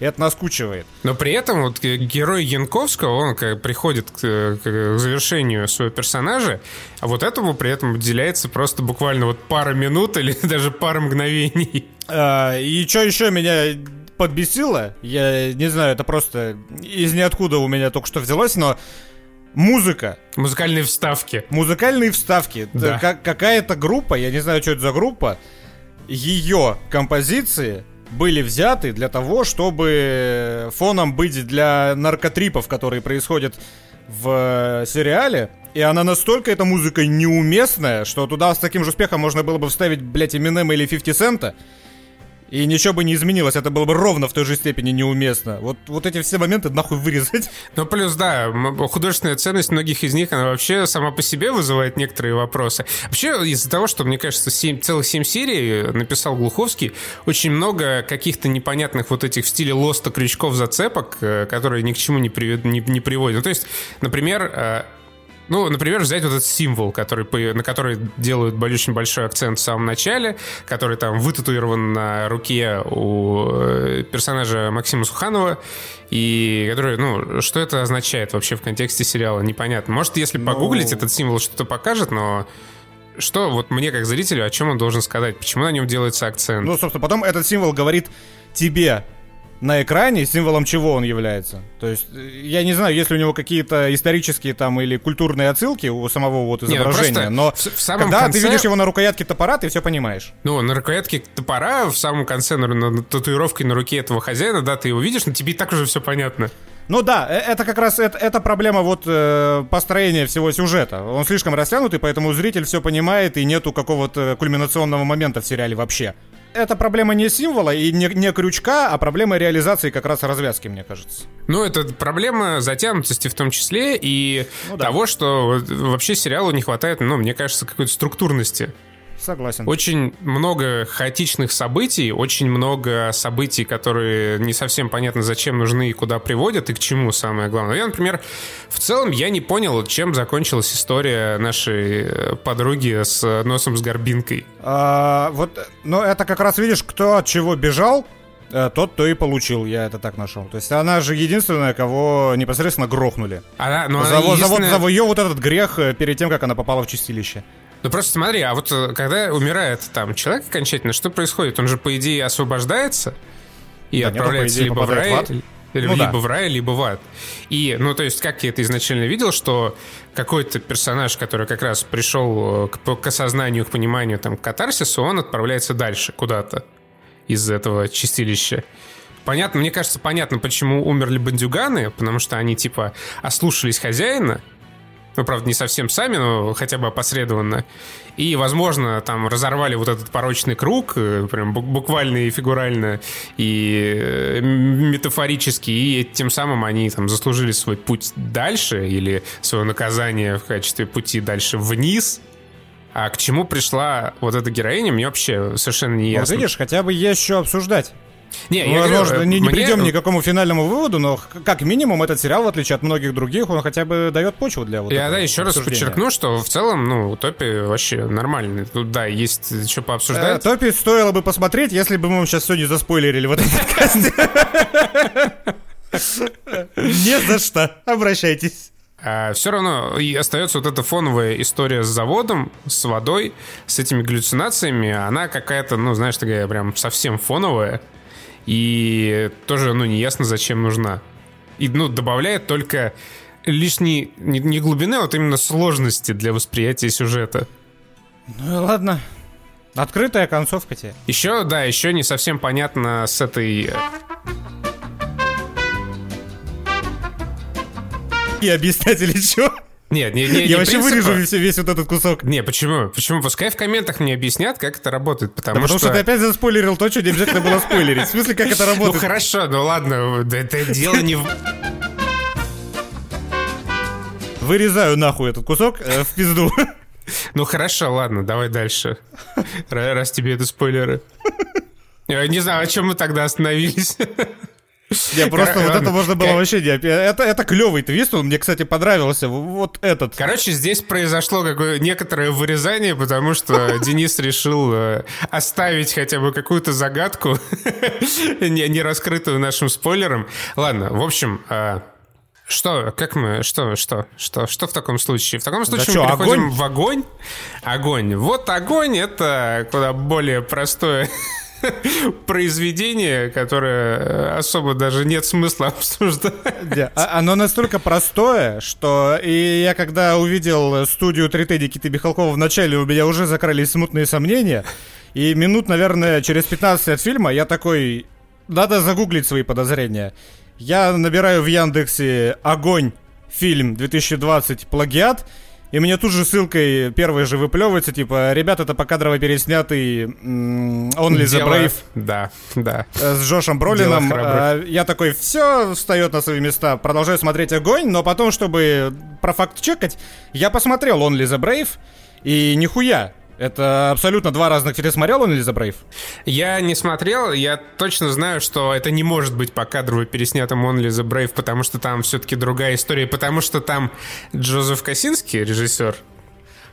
S2: и это наскучивает.
S1: Но при этом вот герой Янковского, он как приходит к, к завершению своего персонажа, а вот этому при этом уделяется просто буквально вот пара минут или даже пара мгновений.
S2: А, и что еще меня подбесило, я не знаю, это просто из ниоткуда у меня только что взялось, но Музыка.
S1: Музыкальные вставки.
S2: Музыкальные вставки. Да. Какая-то группа, я не знаю, что это за группа, ее композиции были взяты для того, чтобы фоном быть для наркотрипов, которые происходят в сериале. И она настолько, эта музыка неуместная, что туда с таким же успехом можно было бы вставить, блядь, Eminem или 50 Cent. И ничего бы не изменилось, это было бы ровно в той же степени неуместно. Вот, вот эти все моменты нахуй вырезать.
S1: Ну, плюс, да, художественная ценность многих из них, она вообще сама по себе вызывает некоторые вопросы. Вообще, из-за того, что, мне кажется, 7, целых 7 серий написал Глуховский, очень много каких-то непонятных вот этих в стиле лоста крючков зацепок, э, которые ни к чему не, привед, не, не приводят. Ну, то есть, например, э, ну, например, взять вот этот символ, который, на который делают очень большой акцент в самом начале, который там вытатуирован на руке у э, персонажа Максима Суханова, и который, ну, что это означает вообще в контексте сериала, непонятно. Может, если ну... погуглить этот символ, что-то покажет, но что вот мне как зрителю, о чем он должен сказать? Почему на нем делается акцент?
S2: Ну, собственно, потом этот символ говорит тебе, на экране, символом чего он является. То есть, я не знаю, есть ли у него какие-то исторические там или культурные отсылки у самого вот изображения, Нет, но в, в самом когда конце... ты видишь его на рукоятке топора, ты все понимаешь.
S1: Ну, на рукоятке топора в самом конце, на, на, на татуировкой на руке этого хозяина, да, ты его видишь, но тебе и так уже все понятно.
S2: Ну да, э, это как раз это, это проблема вот э, построения всего сюжета. Он слишком растянутый, поэтому зритель все понимает и нету какого-то кульминационного момента в сериале вообще это проблема не символа и не, не крючка, а проблема реализации как раз развязки, мне кажется.
S1: Ну, это проблема затянутости в том числе и ну, да. того, что вообще сериалу не хватает, ну, мне кажется, какой-то структурности.
S2: Согласен.
S1: Очень много хаотичных событий, очень много событий, которые не совсем понятно, зачем нужны и куда приводят, и к чему самое главное. Я, например, в целом я не понял, чем закончилась история нашей э, подруги с носом с горбинкой.
S2: А, вот, ну это как раз видишь, кто от чего бежал, э, тот, то и получил, я это так нашел. То есть она же единственная, кого непосредственно грохнули. Она, ну, за, она единственная... за, за, за ее вот этот грех э, перед тем, как она попала в чистилище.
S1: Ну просто смотри, а вот э, когда умирает там человек окончательно, что происходит? Он же, по идее, освобождается и да, отправляется нет, идее, либо в рай, в или, ну, либо да. в рай, либо в ад. И, ну, то есть, как я это изначально видел, что какой-то персонаж, который как раз пришел э, к, к осознанию, к пониманию, там, к катарсису, он отправляется дальше куда-то из этого чистилища. Понятно, мне кажется, понятно, почему умерли бандюганы, потому что они, типа, ослушались хозяина, ну, правда, не совсем сами, но хотя бы опосредованно. И, возможно, там разорвали вот этот порочный круг, э, прям буквально и фигурально, и э, метафорически, и тем самым они там заслужили свой путь дальше, или свое наказание в качестве пути дальше вниз, а к чему пришла вот эта героиня, мне вообще совершенно не ясно.
S2: Вот видишь, хотя бы есть что обсуждать. Не, ну, я возможно, говорю, не, не мне... придем ни к какому финальному выводу, но как минимум этот сериал, в отличие от многих других, он хотя бы дает почву для вот
S1: Я да, еще раз подчеркну, что в целом, ну, Топи вообще нормальный. Тут, да, есть что пообсуждать.
S2: Э, топи стоило бы посмотреть, если бы мы вам сейчас не заспойлерили в этом подкасте. Не за что. Обращайтесь.
S1: А все равно и остается вот эта фоновая история с заводом, с водой, с этими галлюцинациями. Она какая-то, ну, знаешь, такая прям совсем фоновая. И тоже, ну, неясно, зачем нужна. И, ну, добавляет только лишней, не, не глубины, а вот именно сложности для восприятия сюжета.
S2: Ну и ладно. Открытая концовка тебе.
S1: Еще, да, еще не совсем понятно с этой... Э,
S2: И объяснять или что?
S1: Нет, не, не,
S2: Я
S1: не
S2: вообще
S1: принципа.
S2: вырежу весь, весь вот этот кусок.
S1: Не, почему? Почему? Пускай в комментах мне объяснят, как это работает, потому,
S2: Да потому что...
S1: что...
S2: ты опять заспойлерил то, что не обязательно было спойлерить. В смысле, как это
S1: Ну
S2: работает?
S1: хорошо, ну ладно, это дело не в...
S2: Вырезаю нахуй этот кусок э, в пизду.
S1: Ну хорошо, ладно, давай дальше. Ра- Раз тебе это спойлеры. Не знаю, о чем мы тогда остановились.
S2: Я просто
S1: Кор-
S2: вот это можно было
S1: Кор-
S2: вообще не... Это, это клевый твист, он мне, кстати, понравился. Вот этот.
S1: Короче, здесь произошло какое некоторое вырезание, потому что Денис решил э, оставить хотя бы какую-то загадку, не, не раскрытую нашим спойлером. Ладно, в общем, э, что, как мы, что, что, что, что в таком случае? В таком случае
S2: чё,
S1: мы переходим
S2: огонь?
S1: в огонь. Огонь. Вот огонь — это куда более простое произведение, которое э, особо даже нет смысла обсуждать.
S2: Да, Оно настолько простое, что и я когда увидел студию 3T Никиты Михалкова в начале, у меня уже закрались смутные сомнения. И минут, наверное, через 15 от фильма я такой, надо загуглить свои подозрения. Я набираю в Яндексе «Огонь. Фильм 2020. Плагиат». И мне тут же ссылкой первой же выплевывается, типа, ребят, это покадрово переснятый Only the Brave
S1: Да, да.
S2: э, с Джошем Бролином. А, Я такой, все встает на свои места, продолжаю смотреть огонь, но потом, чтобы про факт чекать, я посмотрел Only the Brave, и нихуя. Это абсолютно два разных. Ты смотрел Only the Brave?
S1: Я не смотрел, я точно знаю, что это не может быть по кадрово переснятым Only the Brave, потому что там все-таки другая история, потому что там Джозеф Косинский, режиссер.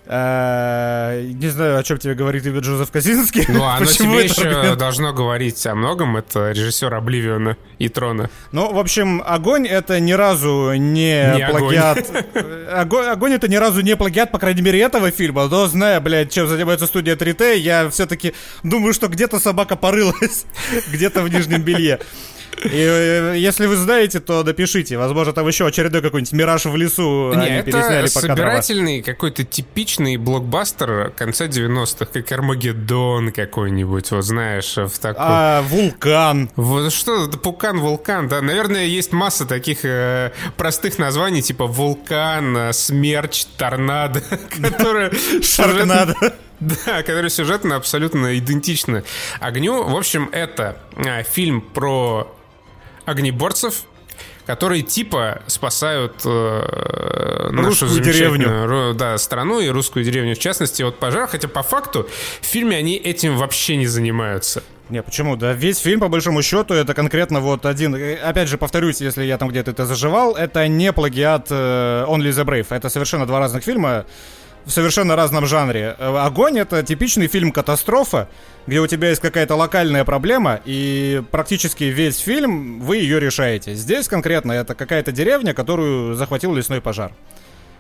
S2: Э, Не знаю, о чем тебе говорит имя Джозеф Косинский.
S1: Ну, оно тебе еще должно говорить о многом. Это режиссер Обливиона и Трона.
S2: Ну, в общем, огонь это ни разу не, плагиат. Огонь, огонь это ни разу не плагиат, по крайней мере, этого фильма. Но зная, блядь, чем занимается студия 3T, я все-таки думаю, что где-то собака порылась, где-то в нижнем белье. И э, если вы знаете, то напишите. Возможно, там еще очередной какой-нибудь мираж в лесу
S1: Не,
S2: они
S1: это
S2: пересняли по
S1: собирательный какой-то типичный блокбастер конца 90-х, как Армагеддон какой-нибудь, вот знаешь, в такой...
S2: А, вулкан.
S1: Вот что пукан, вулкан, да. Наверное, есть масса таких э, простых названий, типа вулкан, э, смерч, торнадо, которые
S2: Шаркнадо.
S1: Да, которые сюжетно абсолютно идентичны огню. В общем, это э, фильм про огнеборцев, которые типа спасают э, нашу
S2: Русскую
S1: ру- да, страну и русскую деревню в частности от пожара. Хотя по факту в фильме они этим вообще не занимаются.
S2: Не, почему? Да весь фильм, по большому счету, это конкретно вот один... э, Опять же, повторюсь, если я там где-то это заживал, это не плагиат э, Only the Brave. Это совершенно два разных фильма в совершенно разном жанре. Э, Огонь — это типичный фильм «Катастрофа», где у тебя есть какая-то локальная проблема, и практически весь фильм вы ее решаете. Здесь конкретно это какая-то деревня, которую захватил лесной пожар.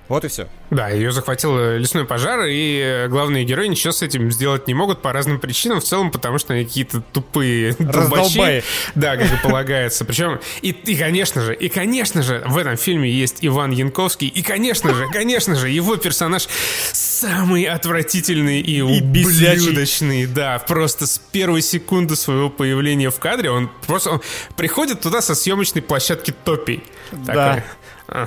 S2: Вот и все.
S1: Да, ее захватил э, лесной пожар, и э, главные герои ничего с этим сделать не могут по разным причинам, в целом потому что они какие-то тупые.
S2: Раздолбаи.
S1: Да, как и полагается. Причем, и, и, конечно же, и, конечно же, в этом фильме есть Иван Янковский, и, конечно же, конечно же, его персонаж самый отвратительный и,
S2: И
S1: ублюдочный, да, просто с первой секунды своего появления в кадре он просто он приходит туда со съемочной площадки Топи.
S2: Да.
S1: «А,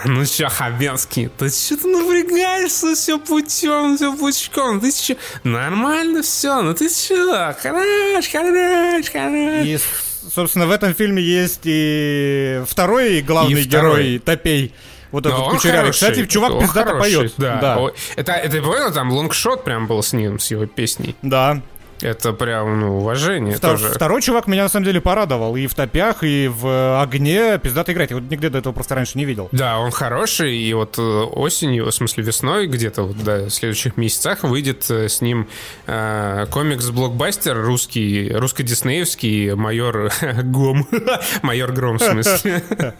S1: Ну чё, Хабенский, ты что ты напрягаешься все путем, все пучком? Ты чё? Нормально все, ну ты чё? Хорош, хорош, хорош.
S2: И, собственно, в этом фильме есть и второй главный
S1: И второй.
S2: герой Топей. Вот
S1: Но
S2: этот
S1: он
S2: кучерявый.
S1: хороший,
S2: Кстати, чувак пиздато поет.
S1: Да. О, Это, это понял, там лонгшот прям был с ним, с его песней.
S2: Да.
S1: Это прям, ну, уважение
S2: Втор-
S1: тоже.
S2: Второй чувак меня на самом деле порадовал. И в топях, и в огне пиздато играть. Я вот нигде до этого просто раньше не видел.
S1: Да, он хороший, и вот э, осенью, в смысле весной, где-то вот, да, в следующих месяцах выйдет э, с ним э, комикс-блокбастер русский, русско-диснеевский майор Гом. майор Гром, в смысле.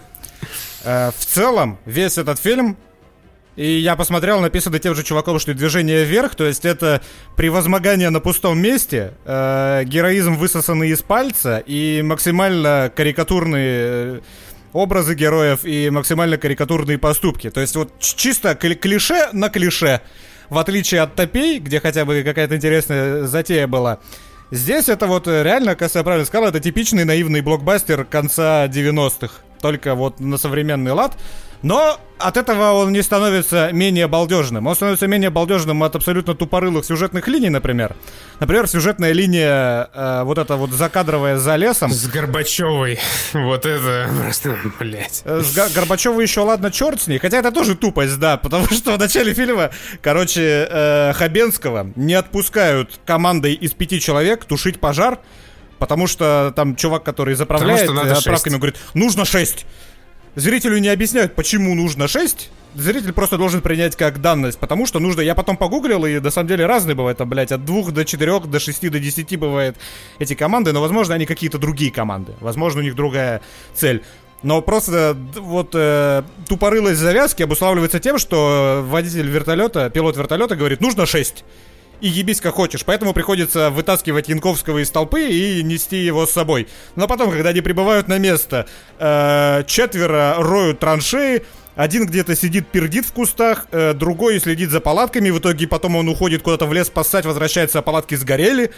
S2: Э, в целом, весь этот фильм и я посмотрел, написано тем же чуваком, что и движение вверх, то есть это превозмогание на пустом месте, э, героизм высосанный из пальца и максимально карикатурные э, образы героев и максимально карикатурные поступки. То есть вот чисто кли- клише на клише. В отличие от топей, где хотя бы какая-то интересная затея была. Здесь это вот э, реально, как я правильно сказал, это типичный наивный блокбастер конца 90-х. Только вот на современный лад. Но от этого он не становится менее балдежным. Он становится менее балдежным от абсолютно тупорылых сюжетных линий, например. Например, сюжетная линия, э, вот эта вот закадровая за лесом.
S1: С Горбачевой. Вот это просто, блядь.
S2: Э, с Го- Горбачевой еще ладно, черт с ней. Хотя это тоже тупость, да. Потому что в начале фильма, короче, э, Хабенского не отпускают командой из пяти человек тушить пожар. Потому что там чувак, который заправляет отправками, говорит, нужно шесть. Зрителю не объясняют, почему нужно 6. Зритель просто должен принять как данность, потому что нужно... Я потом погуглил, и на самом деле разные бывают там, блядь, от 2 до 4, до 6, до 10 бывает эти команды, но, возможно, они какие-то другие команды. Возможно, у них другая цель. Но просто вот э, тупорылость завязки обуславливается тем, что водитель вертолета, пилот вертолета говорит, нужно 6 и ебись как хочешь. Поэтому приходится вытаскивать Янковского из толпы и нести его с собой. Но потом, когда они прибывают на место, э, четверо роют траншеи, один где-то сидит, пердит в кустах, э, другой следит за палатками, в итоге потом он уходит куда-то в лес спасать, возвращается, а палатки сгорели.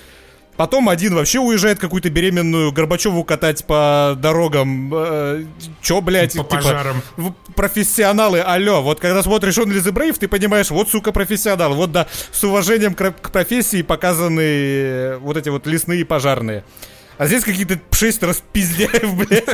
S2: Потом один вообще уезжает какую-то беременную Горбачеву катать по дорогам. Э, чё, блядь?
S1: По типа, пожарам.
S2: Профессионалы, алло. Вот когда смотришь он Лизы Брейв, ты понимаешь, вот, сука, профессионал. Вот, да, с уважением к, к профессии показаны вот эти вот лесные пожарные. А здесь какие-то шесть распиздяев, блядь.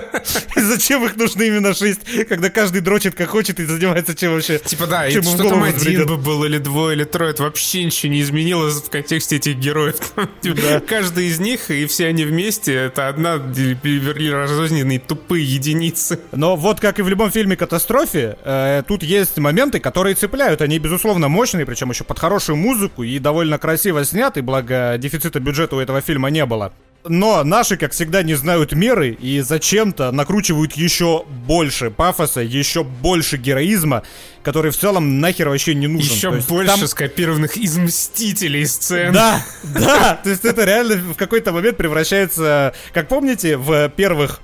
S2: И зачем их нужно именно шесть, когда каждый дрочит как хочет и занимается чем вообще?
S1: Типа да, чем и что там один бы был, или двое, или трое, это вообще ничего не изменилось в контексте этих героев. Типа, да. Каждый из них, и все они вместе, это одна разрозненные тупые единицы.
S2: Но вот как и в любом фильме «Катастрофе», э, тут есть моменты, которые цепляют. Они, безусловно, мощные, причем еще под хорошую музыку и довольно красиво сняты, благо дефицита бюджета у этого фильма не было. Но наши, как всегда, не знают меры и зачем-то накручивают еще больше пафоса, еще больше героизма, который в целом нахер вообще не нужен.
S1: Еще больше там... скопированных из Мстителей сцен.
S2: Да, да, то есть это реально в какой-то момент превращается, как помните, в первых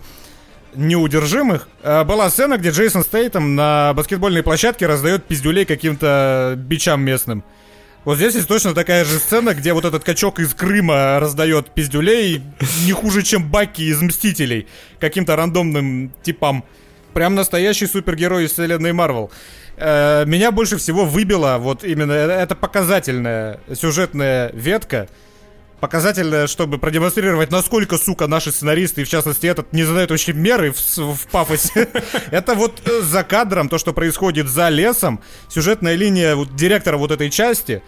S2: неудержимых. Э, была сцена, где Джейсон Стейтом на баскетбольной площадке раздает пиздюлей каким-то бичам местным. Вот здесь есть точно такая же сцена, где вот этот качок из Крыма раздает пиздюлей не хуже, чем Баки из Мстителей каким-то рандомным типам. Прям настоящий супергерой из вселенной Марвел. Э, меня больше всего выбило вот именно э, эта показательная сюжетная ветка, показательная, чтобы продемонстрировать, насколько, сука, наши сценаристы, и в частности этот, не знают вообще меры в, в пафосе. Это вот э, за кадром, то, что происходит за лесом, сюжетная линия вот, директора вот этой части,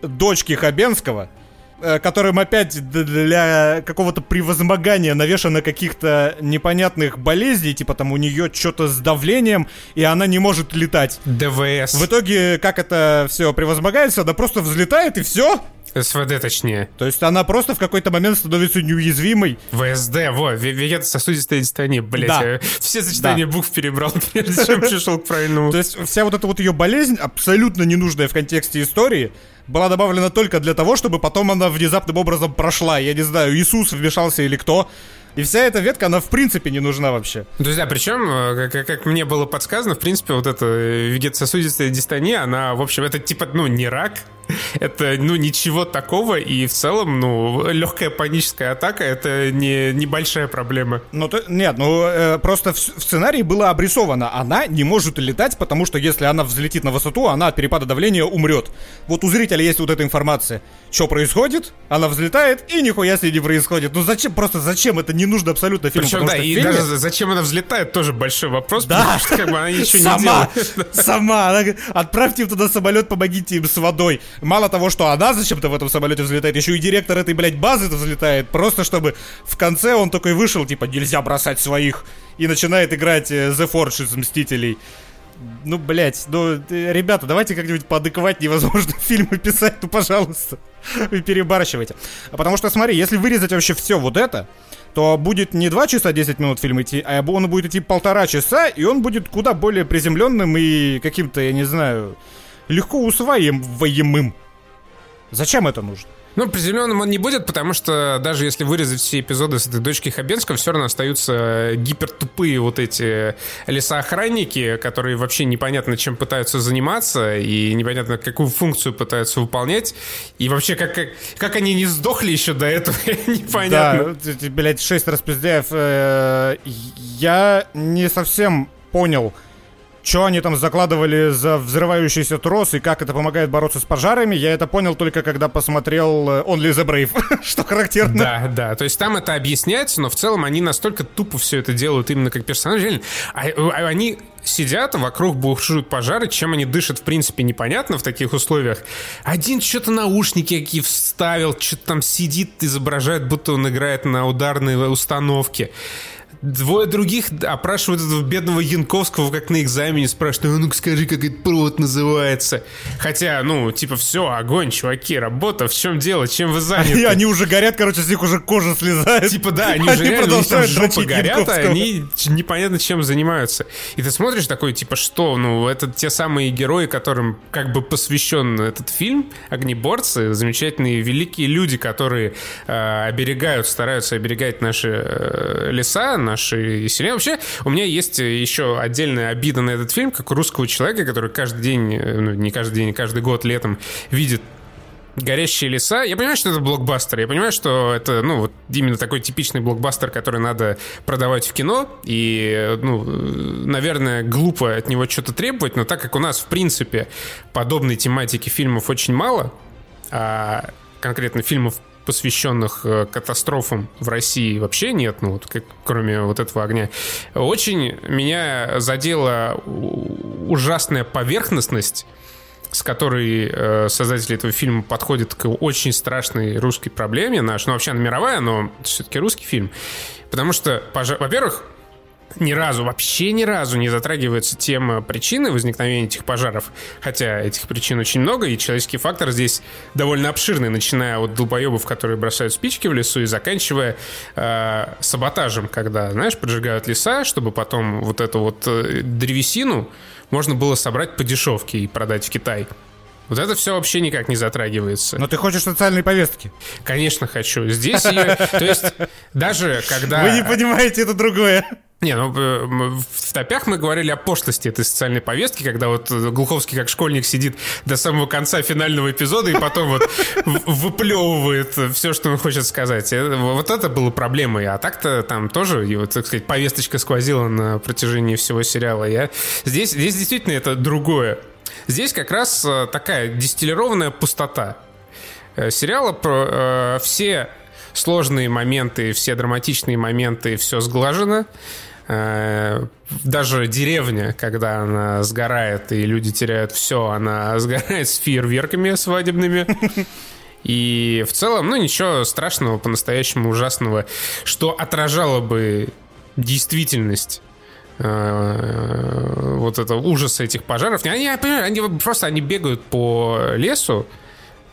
S2: дочки Хабенского, э, которым опять для какого-то превозмогания навешано каких-то непонятных болезней, типа там у нее что-то с давлением, и она не может летать.
S1: ДВС.
S2: В итоге, как это все превозмогается, она просто взлетает и все,
S1: СВД точнее.
S2: То есть она просто в какой-то момент становится неуязвимой.
S1: ВСД, во, вегетососудистое дистания, блядь. Да. Все сочетания да. букв перебрал, прежде чем пришел к правильному.
S2: То есть вся вот эта вот ее болезнь, абсолютно ненужная в контексте истории, была добавлена только для того, чтобы потом она внезапным образом прошла. Я не знаю, Иисус вмешался или кто. И вся эта ветка, она в принципе не нужна вообще.
S1: Друзья, причем, э, как, как мне было подсказано, в принципе, вот эта вегетососудистая дистония, она, в общем, это типа, ну, не рак, это, ну, ничего такого, и в целом, ну, легкая паническая атака — это не небольшая проблема.
S2: Ну, то, нет, ну, э, просто в, в сценарии было обрисовано, она не может летать, потому что если она взлетит на высоту, она от перепада давления умрет. Вот у зрителя есть вот эта информация. Что происходит? Она взлетает, и нихуя с ней не происходит. Ну, зачем, просто зачем? Это не нужно абсолютно фильму.
S1: Причем, да, и фильме... даже зачем она взлетает, тоже большой вопрос, да. потому что, как бы, она ничего не делает.
S2: Сама, сама. Отправьте им туда самолет, помогите им с водой. Мало того, что она зачем-то в этом самолете взлетает, еще и директор этой, блядь, базы взлетает, просто чтобы в конце он такой вышел, типа, нельзя бросать своих, и начинает играть э, The Forge из Мстителей. Ну, блядь, ну, э, ребята, давайте как-нибудь поадекватнее невозможно фильмы писать, ну, пожалуйста. Вы перебарщиваете. А потому что, смотри, если вырезать вообще все вот это, то будет не 2 часа 10 минут фильм идти, а он будет идти полтора часа, и он будет куда более приземленным и каким-то, я не знаю, легко усваиваемым. Зачем это нужно?
S1: Ну, приземленным он не будет, потому что даже если вырезать все эпизоды с этой дочки Хабенского, все равно остаются гипертупые вот эти лесоохранники, которые вообще непонятно чем пытаются заниматься и непонятно какую функцию пытаются выполнять. И вообще, как, как, как они не сдохли еще до этого, непонятно.
S2: Да, блядь, шесть распиздяев. Э, я не совсем понял, что они там закладывали за взрывающийся трос и как это помогает бороться с пожарами, я это понял только когда посмотрел э, Only the Brave, что характерно.
S1: Да, да, то есть там это объясняется, но в целом они настолько тупо все это делают именно как персонажи. А, а, они сидят, вокруг бушуют пожары, чем они дышат, в принципе, непонятно в таких условиях. Один что-то наушники какие вставил, что-то там сидит, изображает, будто он играет на ударной установке. Двое других опрашивают этого бедного Янковского как на экзамене, спрашивают, ну скажи, как этот провод называется. Хотя, ну, типа, все, огонь, чуваки, работа, в чем дело, чем вы заняты? И
S2: они уже горят, короче, с них уже кожа слезает.
S1: Типа, да, они, уже реально, у там жопы горят, а они непонятно чем занимаются. И ты смотришь такой, типа, что, ну, это те самые герои, которым как бы посвящен этот фильм, огнеборцы, замечательные великие люди, которые э, оберегают, стараются оберегать наши э, леса, нашей семье. Вообще, у меня есть еще отдельная обида на этот фильм, как у русского человека, который каждый день, ну, не каждый день, каждый год летом видит горящие леса. Я понимаю, что это блокбастер. Я понимаю, что это, ну, вот именно такой типичный блокбастер, который надо продавать в кино. И, ну, наверное, глупо от него что-то требовать, но так как у нас, в принципе, подобной тематики фильмов очень мало, а конкретно фильмов посвященных э, катастрофам в России вообще нет, ну вот как, кроме вот этого огня. Очень меня задела ужасная поверхностность с которой э, создатели этого фильма подходят к очень страшной русской проблеме наш, ну вообще она мировая, но все-таки русский фильм, потому что, во-первых, ни разу, вообще ни разу не затрагивается тема причины возникновения этих пожаров. Хотя этих причин очень много, и человеческий фактор здесь довольно обширный, начиная от долбоебов, которые бросают спички в лесу, и заканчивая э, саботажем, когда, знаешь, поджигают леса, чтобы потом вот эту вот э, древесину можно было собрать по дешевке и продать в Китай. Вот это все вообще никак не затрагивается.
S2: Но ты хочешь социальной повестки?
S1: Конечно, хочу. Здесь ее... То есть даже когда...
S2: Вы не понимаете, это другое.
S1: Не, ну в топях мы говорили о пошлости этой социальной повестки, когда вот Глуховский как школьник сидит до самого конца финального эпизода и потом вот выплевывает все, что он хочет сказать. Э, вот это было проблемой. А так-то там тоже, вот, так сказать, повесточка сквозила на протяжении всего сериала. Я... Здесь, здесь действительно это другое. Здесь как раз э, такая дистиллированная пустота э, сериала про все сложные моменты, все драматичные моменты, все сглажено. Э, даже деревня, когда она сгорает и люди теряют все, она сгорает с фейерверками свадебными. И в целом, ну, ничего страшного, по-настоящему ужасного, что отражало бы действительность э, вот это ужаса этих пожаров. Они, они просто они бегают по лесу,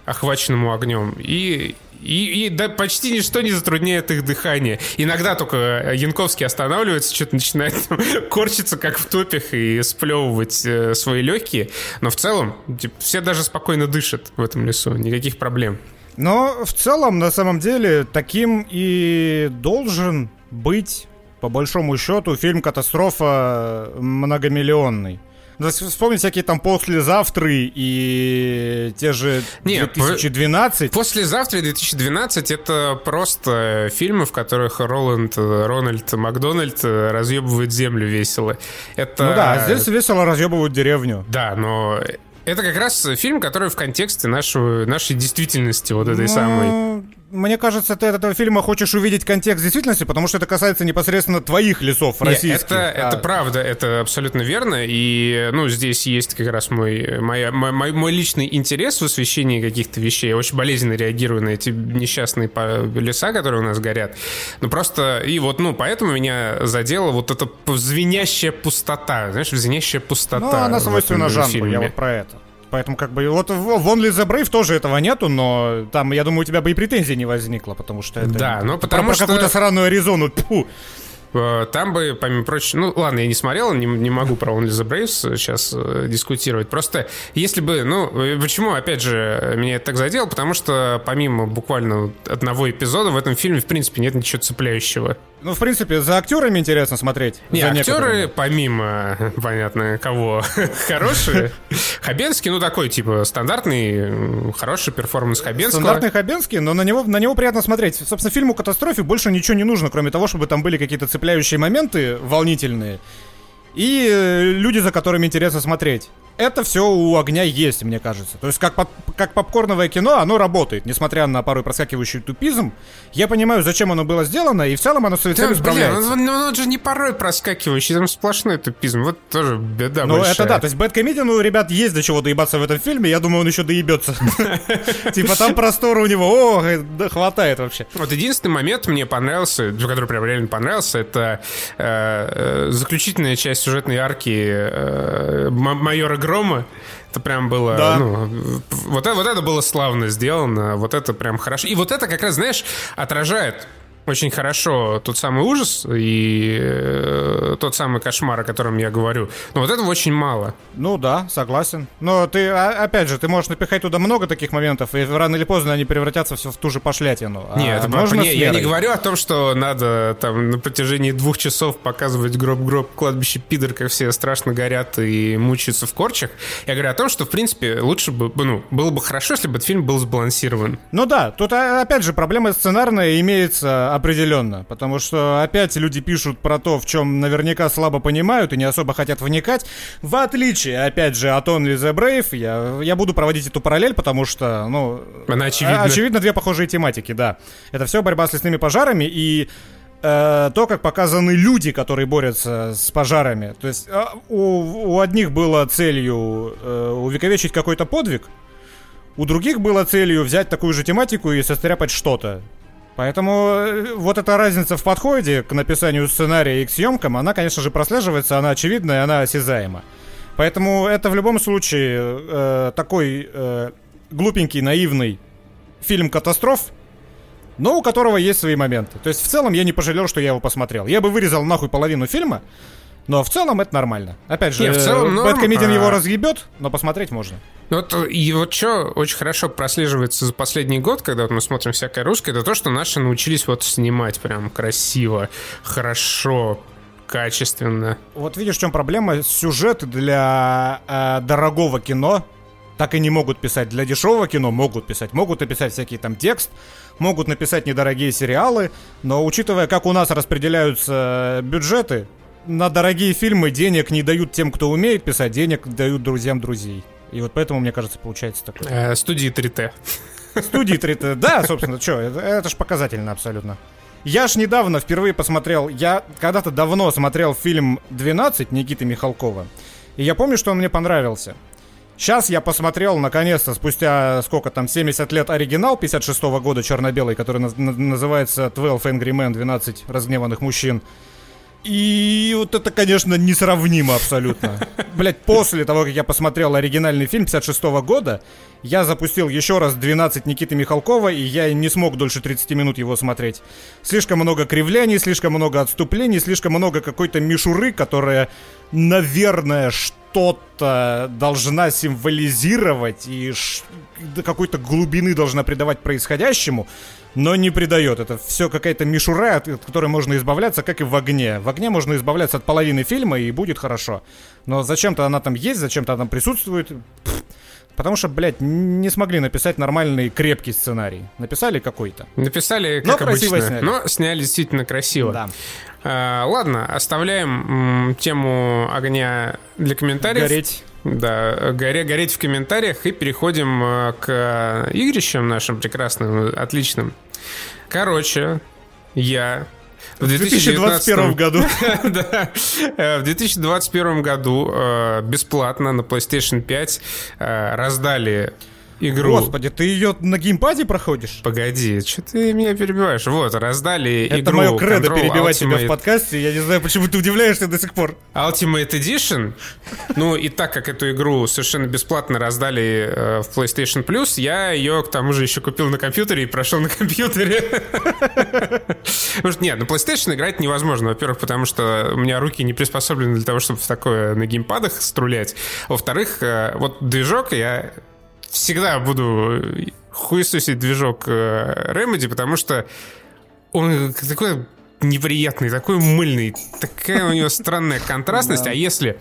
S1: охваченному огнем, и и, и да, почти ничто не затрудняет их дыхание. Иногда только Янковский останавливается, что-то начинает корчиться, как в топях, и сплевывать э, свои легкие. Но в целом типа, все даже спокойно дышат в этом лесу, никаких проблем.
S2: Но в целом, на самом деле, таким и должен быть, по большому счету, фильм «Катастрофа» многомиллионный. Вспомнить всякие там послезавтры и те же Нет, 2012.
S1: Послезавтра и 2012 это просто фильмы, в которых Роланд, Рональд Макдональд разъебывает землю весело. Это...
S2: Ну да, а здесь весело разъебывают деревню.
S1: Да, но это как раз фильм, который в контексте нашего, нашей действительности вот этой ну, самой
S2: мне кажется, ты от этого фильма хочешь увидеть контекст действительности, потому что это касается непосредственно твоих лесов Нет, российских.
S1: Это, а. это правда, это абсолютно верно. И, ну, здесь есть как раз мой, моя, мой, мой личный интерес в освещении каких-то вещей. Я очень болезненно реагирую на эти несчастные леса, которые у нас горят. Ну, просто, и вот, ну, поэтому меня задела вот эта звенящая пустота, знаешь, звенящая пустота. Ну,
S2: она свойственна жанру, фильме. я вот про это. Поэтому как бы вот в Only the Brave тоже этого нету, но там, я думаю, у тебя бы и претензий не возникло, потому что это...
S1: Да, ну потому
S2: про,
S1: что...
S2: Про какую-то сраную Аризону, тьфу.
S1: Э, там бы, помимо прочего, ну ладно, я не смотрел, не, не могу про Only the Braves сейчас э, дискутировать. Просто если бы, ну, э, почему, опять же, меня это так задело? Потому что помимо буквально одного эпизода в этом фильме, в принципе, нет ничего цепляющего.
S2: Ну, в принципе, за актерами интересно смотреть.
S1: Не, актеры, помимо, понятно, кого, хорошие. Хабенский, ну, такой, типа, стандартный, хороший перформанс Хабенского.
S2: Стандартный Хабенский, но на него, на него приятно смотреть. Собственно, фильму «Катастрофе» больше ничего не нужно, кроме того, чтобы там были какие-то цепляющие моменты волнительные. и э, люди, за которыми интересно смотреть это все у огня есть, мне кажется. То есть как, поп как попкорновое кино, оно работает, несмотря на порой проскакивающий тупизм. Я понимаю, зачем оно было сделано, и в целом оно своей целью справляется.
S1: Блин, он, он, он же не порой проскакивающий, там сплошной тупизм. Вот тоже беда Ну
S2: это да, то есть Бэткомедиан у ребят есть до чего доебаться в этом фильме, я думаю, он еще доебется. Типа там простора у него, о, хватает вообще.
S1: Вот единственный момент мне понравился, который прям реально понравился, это э, э, заключительная часть сюжетной арки э, майора грома. Это прям было, да. ну, вот, вот это было славно сделано, вот это прям хорошо. И вот это как раз, знаешь, отражает очень хорошо тот самый ужас и э, тот самый кошмар, о котором я говорю. Но вот этого очень мало.
S2: Ну да, согласен. Но ты, а, опять же, ты можешь напихать туда много таких моментов, и рано или поздно они превратятся все в ту же пошлятину.
S1: А Нет, а можно не, я не говорю о том, что надо там на протяжении двух часов показывать гроб-гроб кладбище пидор, как все страшно горят и мучаются в корчах. Я говорю о том, что, в принципе, лучше бы, ну, было бы хорошо, если бы этот фильм был сбалансирован.
S2: Ну да, тут, а, опять же, проблема сценарная имеется определенно. Потому что опять люди пишут про то, в чем наверняка слабо понимают и не особо хотят вникать. В отличие, опять же, от Only the Brave, я, я буду проводить эту параллель, потому что, ну...
S1: Она очевидна.
S2: Очевидно, две похожие тематики, да. Это все борьба с лесными пожарами и э, то, как показаны люди, которые борются с пожарами. То есть э, у, у одних было целью э, увековечить какой-то подвиг, у других было целью взять такую же тематику и состряпать что-то. Поэтому э, вот эта разница в подходе к написанию сценария и к съемкам, она, конечно же, прослеживается, она очевидна она осязаема. Поэтому это в любом случае э, такой э, глупенький, наивный фильм катастроф, но у которого есть свои моменты. То есть в целом я не пожалел, что я его посмотрел. Я бы вырезал нахуй половину фильма, но в целом это нормально. Опять же, не, в целом, норм, Бэткомедиан а... его разъебет, но посмотреть можно.
S1: Ну, вот, и вот что очень хорошо прослеживается за последний год, когда вот мы смотрим всякое русское, это то, что наши научились вот снимать прям красиво, хорошо, качественно.
S2: Вот видишь, в чем проблема? Сюжет для э, дорогого кино так и не могут писать. Для дешевого кино могут писать. Могут написать всякий там текст, могут написать недорогие сериалы, но учитывая, как у нас распределяются бюджеты, на дорогие фильмы денег не дают тем, кто умеет писать, денег дают друзьям друзей. И вот поэтому, мне кажется, получается такое.
S1: Э, студии 3T.
S2: Студии 3T, да, собственно, что, это, это ж показательно абсолютно. Я ж недавно впервые посмотрел, я когда-то давно смотрел фильм «12» Никиты Михалкова. И я помню, что он мне понравился. Сейчас я посмотрел, наконец-то, спустя сколько там, 70 лет оригинал 56 -го года черно-белый, который на- называется «12 Angry Men», 12 разгневанных мужчин. И вот это, конечно, несравнимо абсолютно. Блять, после того, как я посмотрел оригинальный фильм 56 -го года, я запустил еще раз 12 Никиты Михалкова, и я не смог дольше 30 минут его смотреть. Слишком много кривляний, слишком много отступлений, слишком много какой-то мишуры, которая, наверное, что-то должна символизировать и какой-то глубины должна придавать происходящему но не придает. Это все какая-то мишура, от, от которой можно избавляться, как и в огне. В огне можно избавляться от половины фильма, и будет хорошо. Но зачем-то она там есть, зачем-то она там присутствует. Потому что, блядь, не смогли написать нормальный крепкий сценарий. Написали какой-то.
S1: Написали, как но обычно. Сняли. Но сняли действительно красиво. Да. А, ладно, оставляем тему огня для комментариев.
S2: Гореть.
S1: Да, горе, гореть в комментариях и переходим э, к игрищам нашим прекрасным, отличным. Короче, я
S2: в 2021 году.
S1: да. Э, в 2021 году э, бесплатно на PlayStation 5 раздали игру.
S2: Господи, ты ее на геймпаде проходишь?
S1: Погоди, что ты меня перебиваешь? Вот, раздали
S2: Это
S1: игру
S2: Это мое кредо перебивать Ultimate... тебя в подкасте, я не знаю, почему ты удивляешься до сих пор.
S1: Ultimate Edition. Ну, и так как эту игру совершенно бесплатно раздали э, в PlayStation Plus, я ее, к тому же, еще купил на компьютере и прошел на компьютере. Потому что, нет, на PlayStation играть невозможно. Во-первых, потому что у меня руки не приспособлены для того, чтобы в такое на геймпадах струлять. Во-вторых, э, вот движок я всегда буду хуесосить движок э, Remedy, потому что он такой неприятный, такой мыльный, такая у него странная контрастность. А если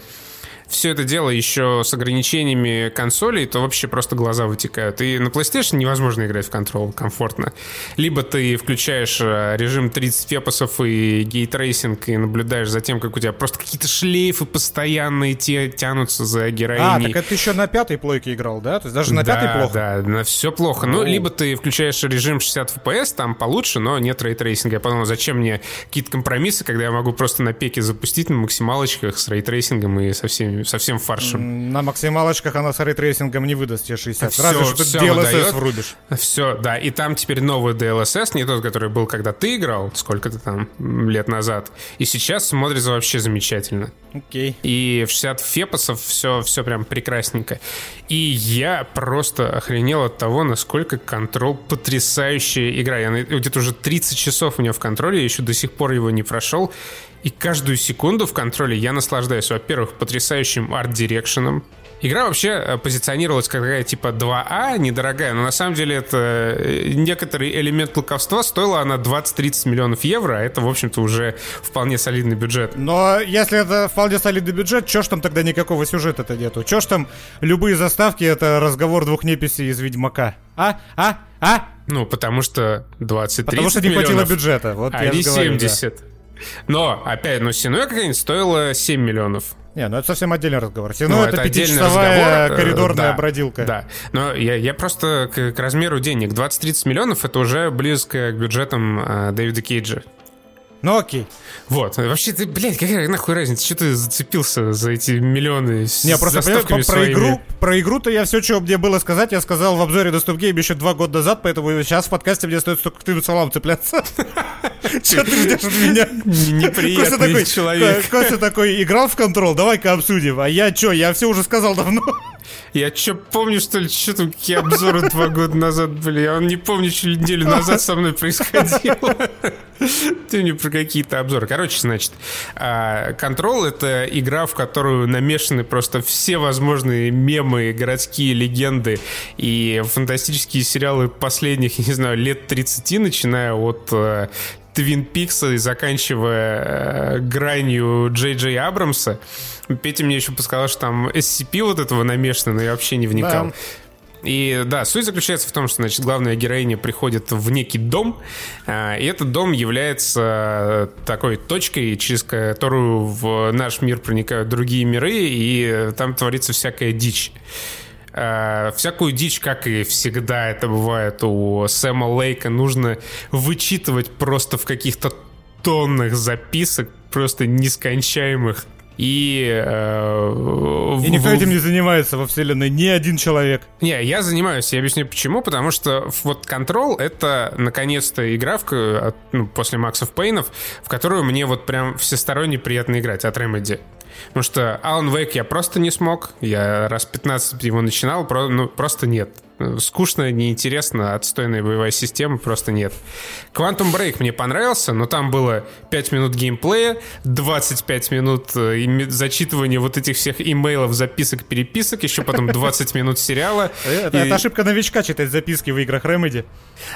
S1: все это дело еще с ограничениями консолей, то вообще просто глаза вытекают. И на PlayStation невозможно играть в Control комфортно. Либо ты включаешь э, режим 30 фепосов и рейтрейсинг и наблюдаешь за тем, как у тебя просто какие-то шлейфы постоянные те, тянутся за героиней.
S2: А, так это еще на пятой плойке играл, да? То есть даже на да, пятой плохо?
S1: Да, на все плохо. Ну, либо ты включаешь режим 60 FPS, там получше, но нет рейтрейсинга. Я подумал, зачем мне какие-то компромиссы, когда я могу просто на пеке запустить на максималочках с рейтрейсингом и со, всеми, со всем фаршем.
S2: На максималочках она с рейтрейсингом не выдаст тебе 60. Все, Разве что все DLSS выдает. врубишь.
S1: Все, да. И там теперь новый DLSS, не тот, который был, когда ты играл, сколько-то там лет назад. И сейчас смотрится вообще замечательно.
S2: Окей. Okay.
S1: И в 60 фепосов все, все прям прекрасненько. И я просто охренел от того, насколько контрол потрясающая игра. Я где-то уже 30 часов у меня в контроле, я еще до сих пор его не прошел. И каждую секунду в контроле я наслаждаюсь, во-первых, потрясающим арт-дирекшеном, Игра вообще э, позиционировалась как такая типа 2А, недорогая, но на самом деле это э, некоторый элемент луковства. Стоила она 20-30 миллионов евро, а это, в общем-то, уже вполне солидный бюджет.
S2: Но если это вполне солидный бюджет, чё ж там тогда никакого сюжета-то нету? Чё ж там любые заставки — это разговор двух неписей из Ведьмака? А? А? А?
S1: Ну, потому что 20
S2: Потому что не
S1: миллионов,
S2: хватило бюджета. Вот
S1: а не 70. да. Но, опять, ну, Синуя какая-нибудь стоила 7 миллионов.
S2: Не, ну это совсем отдельный разговор. Все, ну, это, это пятичасовая разговор, коридорная
S1: да,
S2: бродилка.
S1: Да, но я, я просто к, к размеру денег. 20-30 миллионов — это уже близко к бюджетам э, Дэвида Кейджа.
S2: Ну окей.
S1: Вот. Вообще, ты, блядь, какая нахуй разница? Что ты зацепился за эти миллионы с Не, просто про,
S2: про игру, про игру-то я все, что мне было сказать, я сказал в обзоре Доступ Game еще два года назад, поэтому сейчас в подкасте мне стоит только к твоим словам цепляться. Что ты ждешь от меня?
S1: Неприятный человек.
S2: Костя такой, играл в контрол, давай-ка обсудим. А я что, я все уже сказал давно.
S1: Я что, помню, что ли, что там, какие обзоры два года назад были? Я не помню, что неделю назад со мной происходило. Ты мне про какие-то обзоры. Короче, значит, Control — это игра, в которую намешаны просто все возможные мемы, городские легенды и фантастические сериалы последних, не знаю, лет 30, начиная от э, Твин Пикса и заканчивая э, гранью Джей Джей Абрамса. Петя мне еще подсказал, что там SCP вот этого намешано, но я вообще не вникал. Да. И да, суть заключается в том, что, значит, главная героиня приходит в некий дом, а, и этот дом является такой точкой, через которую в наш мир проникают другие миры, и там творится всякая дичь. А, всякую дичь, как и всегда это бывает у Сэма Лейка, нужно вычитывать просто в каких-то тоннах записок, просто нескончаемых. И,
S2: э, и никто в... этим не занимается во вселенной, ни один человек.
S1: Не, я занимаюсь, я объясню почему. Потому что вот Control — это, наконец-то, игра в, ну, после Максов Пейнов, в которую мне вот прям всесторонне приятно играть от Remedy. Потому что Alan Wake я просто не смог. Я раз 15 его начинал, про, ну, просто нет скучно, неинтересно, отстойная боевая система просто нет. Quantum Break мне понравился, но там было 5 минут геймплея, 25 минут э, зачитывания вот этих всех имейлов, записок, переписок, еще потом 20 минут сериала.
S2: Это, это ошибка новичка читать записки в играх Remedy.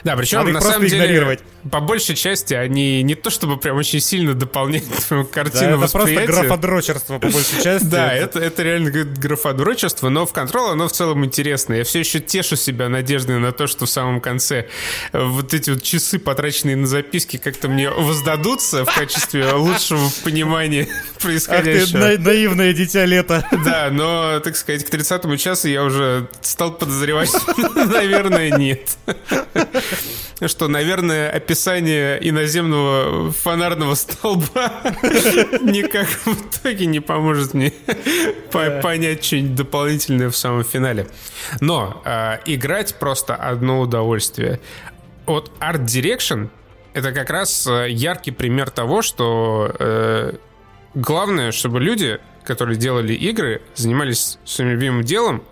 S1: Да, причем на самом деле, по большей части они не то чтобы прям очень сильно дополняют картину да, это
S2: просто графодрочерство по большей части.
S1: Да, это, это реально графодрочерство, но в контрол оно в целом интересно. Я все еще тешу тешу себя надеждой на то, что в самом конце э, вот эти вот часы, потраченные на записки, как-то мне воздадутся в качестве лучшего понимания происходящего. Ах
S2: ты, на- наивное дитя лета.
S1: Да, но, так сказать, к 30 часу я уже стал подозревать, наверное, нет. Что, наверное, описание иноземного фонарного столба никак в итоге не поможет мне понять что-нибудь дополнительное в самом финале. Но а, играть просто одно удовольствие. Вот Art Direction это как раз э, яркий пример того, что э, главное, чтобы люди, которые делали игры, занимались своим любимым делом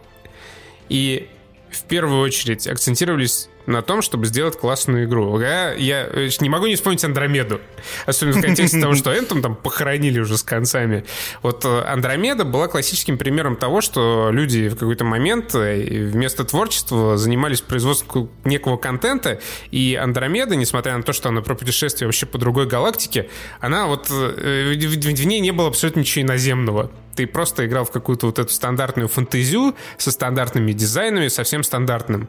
S1: и в первую очередь акцентировались на том, чтобы сделать классную игру. Я, я не могу не вспомнить Андромеду. Особенно в контексте того, что Энтом там похоронили уже с концами. Вот э, Андромеда была классическим примером того, что люди в какой-то момент э, вместо творчества занимались производством некого контента, и Андромеда, несмотря на то, что она про путешествие вообще по другой галактике, она вот... Э, в ней не было абсолютно ничего иноземного. ты просто играл в какую-то вот эту стандартную фантазию со стандартными дизайнами, совсем стандартным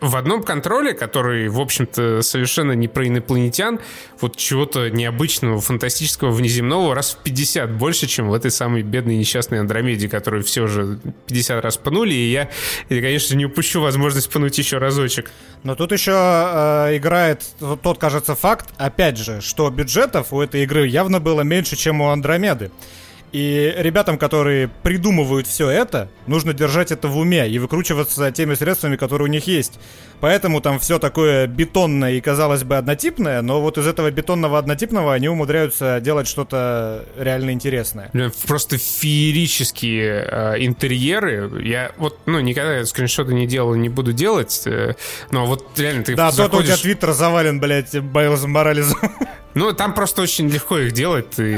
S1: в одном контроле, который, в общем-то, совершенно не про инопланетян, вот чего-то необычного, фантастического, внеземного раз в 50 больше, чем в этой самой бедной несчастной Андромеде, которую все же 50 раз пнули, и я, и, конечно, не упущу возможность пнуть еще разочек.
S2: Но тут еще э, играет тот, кажется, факт, опять же, что бюджетов у этой игры явно было меньше, чем у Андромеды. И ребятам, которые придумывают все это, нужно держать это в уме и выкручиваться теми средствами, которые у них есть. Поэтому там все такое бетонное и, казалось бы, однотипное, но вот из этого бетонного однотипного они умудряются делать что-то реально интересное.
S1: Просто феерические э, интерьеры. Я вот, ну, никогда скриншоты не делал и не буду делать, э, но вот реально ты
S2: Да, заходишь... тот у тебя твиттер завален, блядь, Байлзом Морализом.
S1: Ну, там просто очень легко их делать. И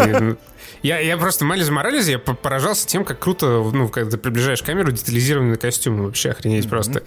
S1: я, я просто Майлз Моралес, я поражался тем, как круто, ну, когда ты приближаешь камеру, детализированные костюмы, вообще охренеть mm-hmm. просто.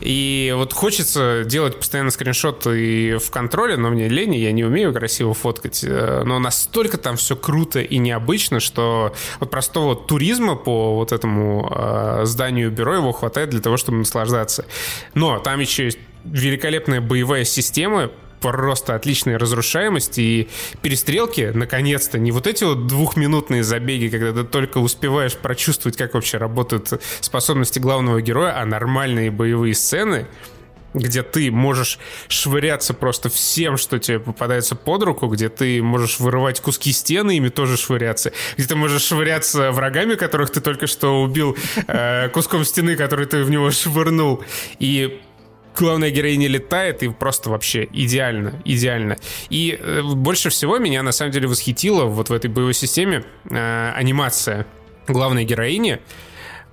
S1: И вот хочется делать постоянно скриншоты в контроле, но мне лень, я не умею красиво фоткать. Э, но настолько там все круто и необычно, что вот простого туризма по вот этому э, зданию бюро его хватает для того, чтобы наслаждаться. Но там еще есть великолепная боевая система, просто отличная разрушаемость и перестрелки, наконец-то, не вот эти вот двухминутные забеги, когда ты только успеваешь прочувствовать, как вообще работают способности главного героя, а нормальные боевые сцены, где ты можешь швыряться просто всем, что тебе попадается под руку, где ты можешь вырывать куски стены, ими тоже швыряться, где ты можешь швыряться врагами, которых ты только что убил, э, куском стены, который ты в него швырнул. И главная героиня летает, и просто вообще идеально, идеально. И э, больше всего меня на самом деле восхитила вот в этой боевой системе э, анимация главной героини.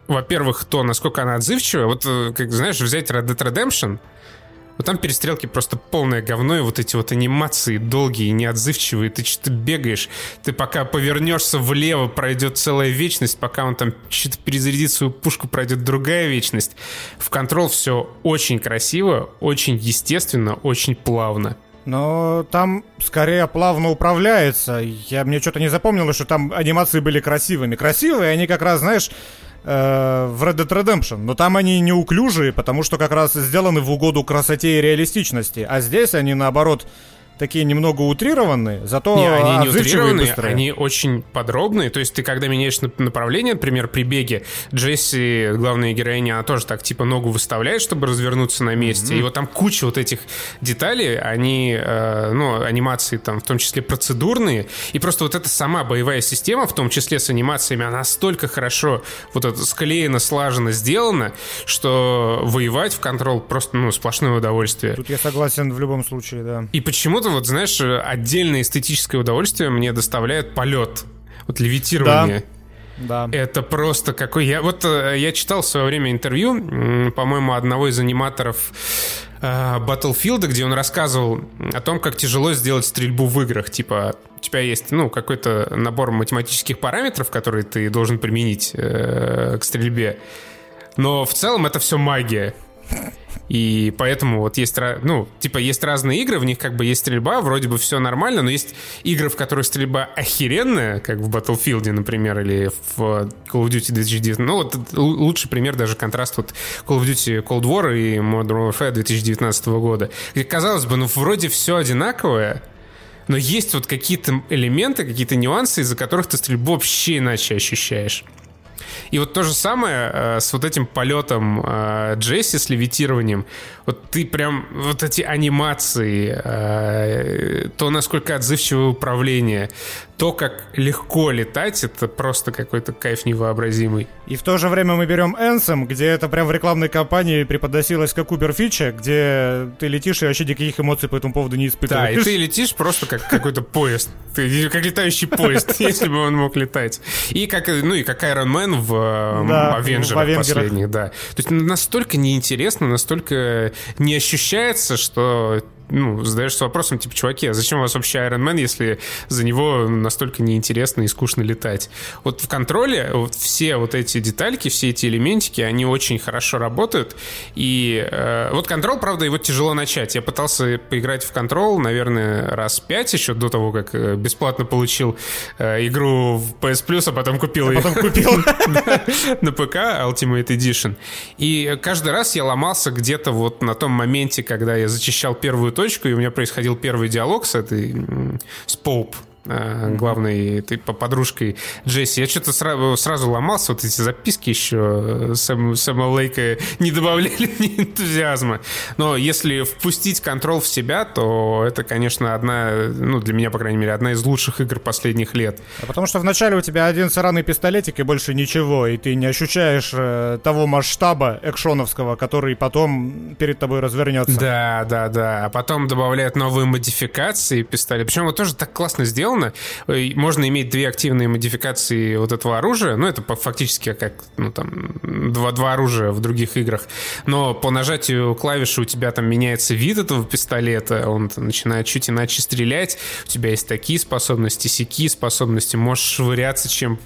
S1: Во-первых, то, насколько она отзывчивая. Вот, э, как знаешь, взять Red Dead Redemption — вот там перестрелки просто полное говно, и вот эти вот анимации долгие, неотзывчивые, ты что-то бегаешь, ты пока повернешься влево, пройдет целая вечность, пока он там что-то перезарядит свою пушку, пройдет другая вечность. В контрол все очень красиво, очень естественно, очень плавно.
S2: Но там скорее плавно управляется. Я мне что-то не запомнил, что там анимации были красивыми. Красивые, они как раз, знаешь, Э, в Red Dead Redemption, но там они неуклюжие, потому что как раз сделаны в угоду красоте и реалистичности, а здесь они наоборот такие немного утрированные, зато
S1: не, они не утрированные, они очень подробные. То есть ты когда меняешь направление, например, при беге, Джесси, главная героиня, она тоже так типа ногу выставляет, чтобы развернуться на месте. Mm-hmm. И вот там куча вот этих деталей, они, э, ну, анимации там в том числе процедурные. И просто вот эта сама боевая система, в том числе с анимациями, она настолько хорошо вот это склеена, слаженно сделана, что воевать в контрол просто, ну, сплошное удовольствие.
S2: Тут я согласен в любом случае, да.
S1: И почему-то вот, знаешь, отдельное эстетическое удовольствие мне доставляет полет. Вот левитирование.
S2: Да.
S1: Да. Это просто какой... Я, вот э, я читал в свое время интервью, по-моему, одного из аниматоров э, Battlefield, где он рассказывал о том, как тяжело сделать стрельбу в играх. Типа, у тебя есть, ну, какой-то набор математических параметров, которые ты должен применить э, к стрельбе. Но в целом это все магия. И поэтому вот есть, ну, типа, есть разные игры, в них как бы есть стрельба, вроде бы все нормально, но есть игры, в которых стрельба охеренная, как в Battlefield, например, или в Call of Duty 2019. Ну, вот лучший пример даже контраст вот Call of Duty Cold War и Modern Warfare 2019 года. И, казалось бы, ну, вроде все одинаковое, но есть вот какие-то элементы, какие-то нюансы, из-за которых ты стрельбу вообще иначе ощущаешь. И вот то же самое э, с вот этим полетом э, Джесси, с левитированием. Вот ты прям, вот эти анимации, э, то, насколько отзывчивое управление, то, как легко летать, это просто какой-то кайф невообразимый.
S2: И в то же время мы берем Энсом, где это прям в рекламной кампании преподносилось как Убер-фича, где ты летишь и вообще никаких эмоций по этому поводу не испытываешь.
S1: Да, и ты летишь просто как какой-то поезд. Ты как летающий поезд, если бы он мог летать. И как, ну и как Iron Man в да, Авенджерах последних, да. То есть настолько неинтересно, настолько не ощущается, что ну, задаешься вопросом, типа, чуваки, а зачем у вас вообще Iron Man, если за него настолько неинтересно и скучно летать? Вот в контроле вот все вот эти детальки, все эти элементики, они очень хорошо работают. И э, вот контрол, правда, его тяжело начать. Я пытался поиграть в контрол, наверное, раз пять еще до того, как э, бесплатно получил э, игру в PS Plus, а потом купил а
S2: ее. Потом купил.
S1: На ПК Ultimate Edition. И каждый раз я ломался где-то вот на том моменте, когда я зачищал первую точку, и у меня происходил первый диалог с этой, с Поуп, главной этой подружкой Джесси. Я что-то сразу, сразу ломался, вот эти записки еще Сэм, Сэма Лейка не добавляли мне энтузиазма. Но если впустить контроль в себя, то это, конечно, одна, ну, для меня, по крайней мере, одна из лучших игр последних лет.
S2: А потому что вначале у тебя один сраный пистолетик и больше ничего, и ты не ощущаешь э, того масштаба экшоновского, который потом перед тобой развернется.
S1: Да, да, да. А потом добавляют новые модификации пистолета. Причем вот тоже так классно сделано, сделано. Э, можно иметь две активные модификации вот этого оружия. Ну, это фактически как, ну, там, два, два оружия в других играх. Но по нажатию клавиши у тебя там меняется вид этого пистолета, он начинает чуть иначе стрелять. У тебя есть такие способности, сякие способности. Можешь швыряться, чем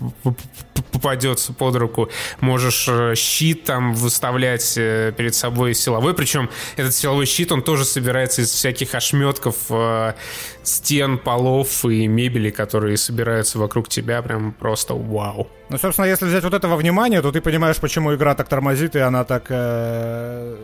S1: попадется под руку. Можешь э, щит там выставлять э, перед собой силовой. Причем этот силовой щит, он тоже собирается из всяких ошметков стен, полов и мебели, которые собираются вокруг тебя, прям просто вау.
S2: Ну, собственно, если взять вот этого внимания, то ты понимаешь, почему игра так тормозит, и она так э,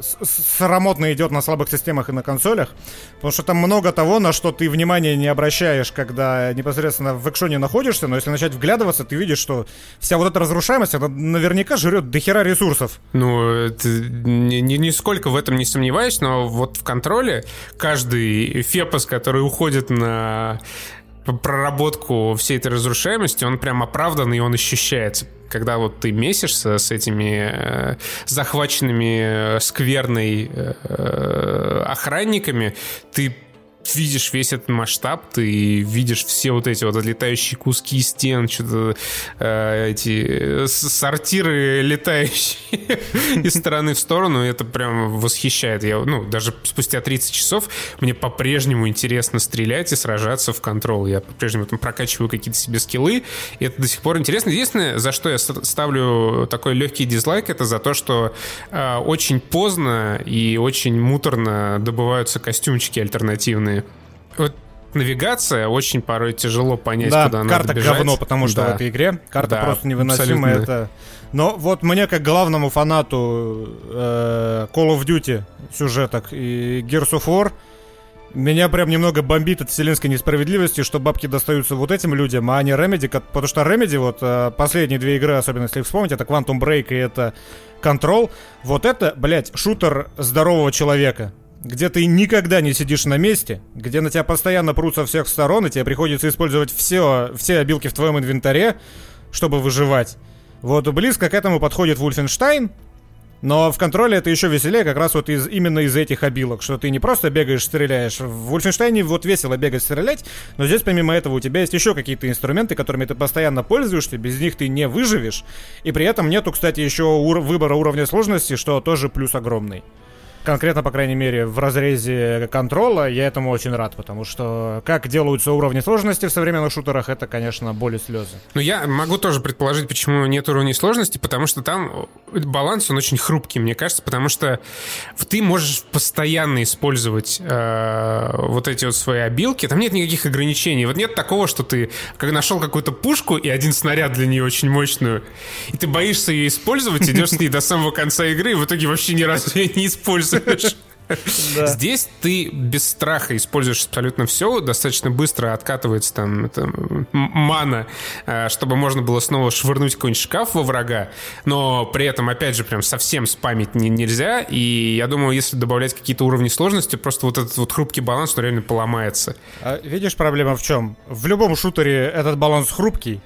S2: срамотно идет на слабых системах и на консолях. Потому что там много того, на что ты внимания не обращаешь, когда непосредственно в экшоне находишься, но если начать вглядываться, ты видишь, что вся вот эта разрушаемость, она наверняка жрет дохера ресурсов.
S1: Ну, ни, нисколько в этом не сомневаюсь, но вот в контроле каждый фепос, который уходит на проработку всей этой разрушаемости, он прям оправдан, и он ощущается. Когда вот ты месишься с этими э, захваченными э, скверной э, охранниками, ты видишь весь этот масштаб, ты видишь все вот эти вот отлетающие куски стен, что-то э, эти сортиры летающие из стороны в сторону, это прям восхищает. Я, ну, даже спустя 30 часов мне по-прежнему интересно стрелять и сражаться в контрол. Я по-прежнему там прокачиваю какие-то себе скиллы, и это до сих пор интересно. Единственное, за что я ставлю такой легкий дизлайк, это за то, что э, очень поздно и очень муторно добываются костюмчики альтернативные вот навигация очень порой тяжело понять,
S2: да,
S1: куда
S2: карта
S1: надо бежать.
S2: говно, потому что да. в этой игре карта да, просто невыносимая. Это... Но вот мне, как главному фанату э, Call of Duty сюжеток и Gears of War, меня прям немного бомбит от вселенской несправедливости, что бабки достаются вот этим людям, а не Remedy, потому что Remedy, вот э, последние две игры, особенно если вспомнить, это Quantum Break и это Control, вот это, блядь, шутер здорового человека где ты никогда не сидишь на месте, где на тебя постоянно прут со всех сторон, и тебе приходится использовать все, все обилки в твоем инвентаре, чтобы выживать. Вот близко к этому подходит Wolfenstein, но в контроле это еще веселее как раз вот из, именно из этих обилок, что ты не просто бегаешь, стреляешь. В Wolfenstein вот весело бегать, стрелять, но здесь помимо этого у тебя есть еще какие-то инструменты, которыми ты постоянно пользуешься, без них ты не выживешь. И при этом нету, кстати, еще ур- выбора уровня сложности, что тоже плюс огромный конкретно, по крайней мере, в разрезе контрола, я этому очень рад, потому что как делаются уровни сложности в современных шутерах, это, конечно, боль и слезы.
S1: Ну, я могу тоже предположить, почему нет уровней сложности, потому что там баланс, он очень хрупкий, мне кажется, потому что ты можешь постоянно использовать э, вот эти вот свои обилки, там нет никаких ограничений. Вот нет такого, что ты как нашел какую-то пушку и один снаряд для нее очень мощную, и ты боишься ее использовать, идешь с ней до самого конца игры, и в итоге вообще ни разу ее не используешь используешь. Да. Здесь ты без страха используешь абсолютно все, достаточно быстро откатывается там это, мана, э, чтобы можно было снова швырнуть какой-нибудь шкаф во врага, но при этом, опять же, прям совсем спамить не, нельзя, и я думаю, если добавлять какие-то уровни сложности, просто вот этот вот хрупкий баланс, он реально поломается.
S2: А видишь, проблема в чем? В любом шутере этот баланс хрупкий,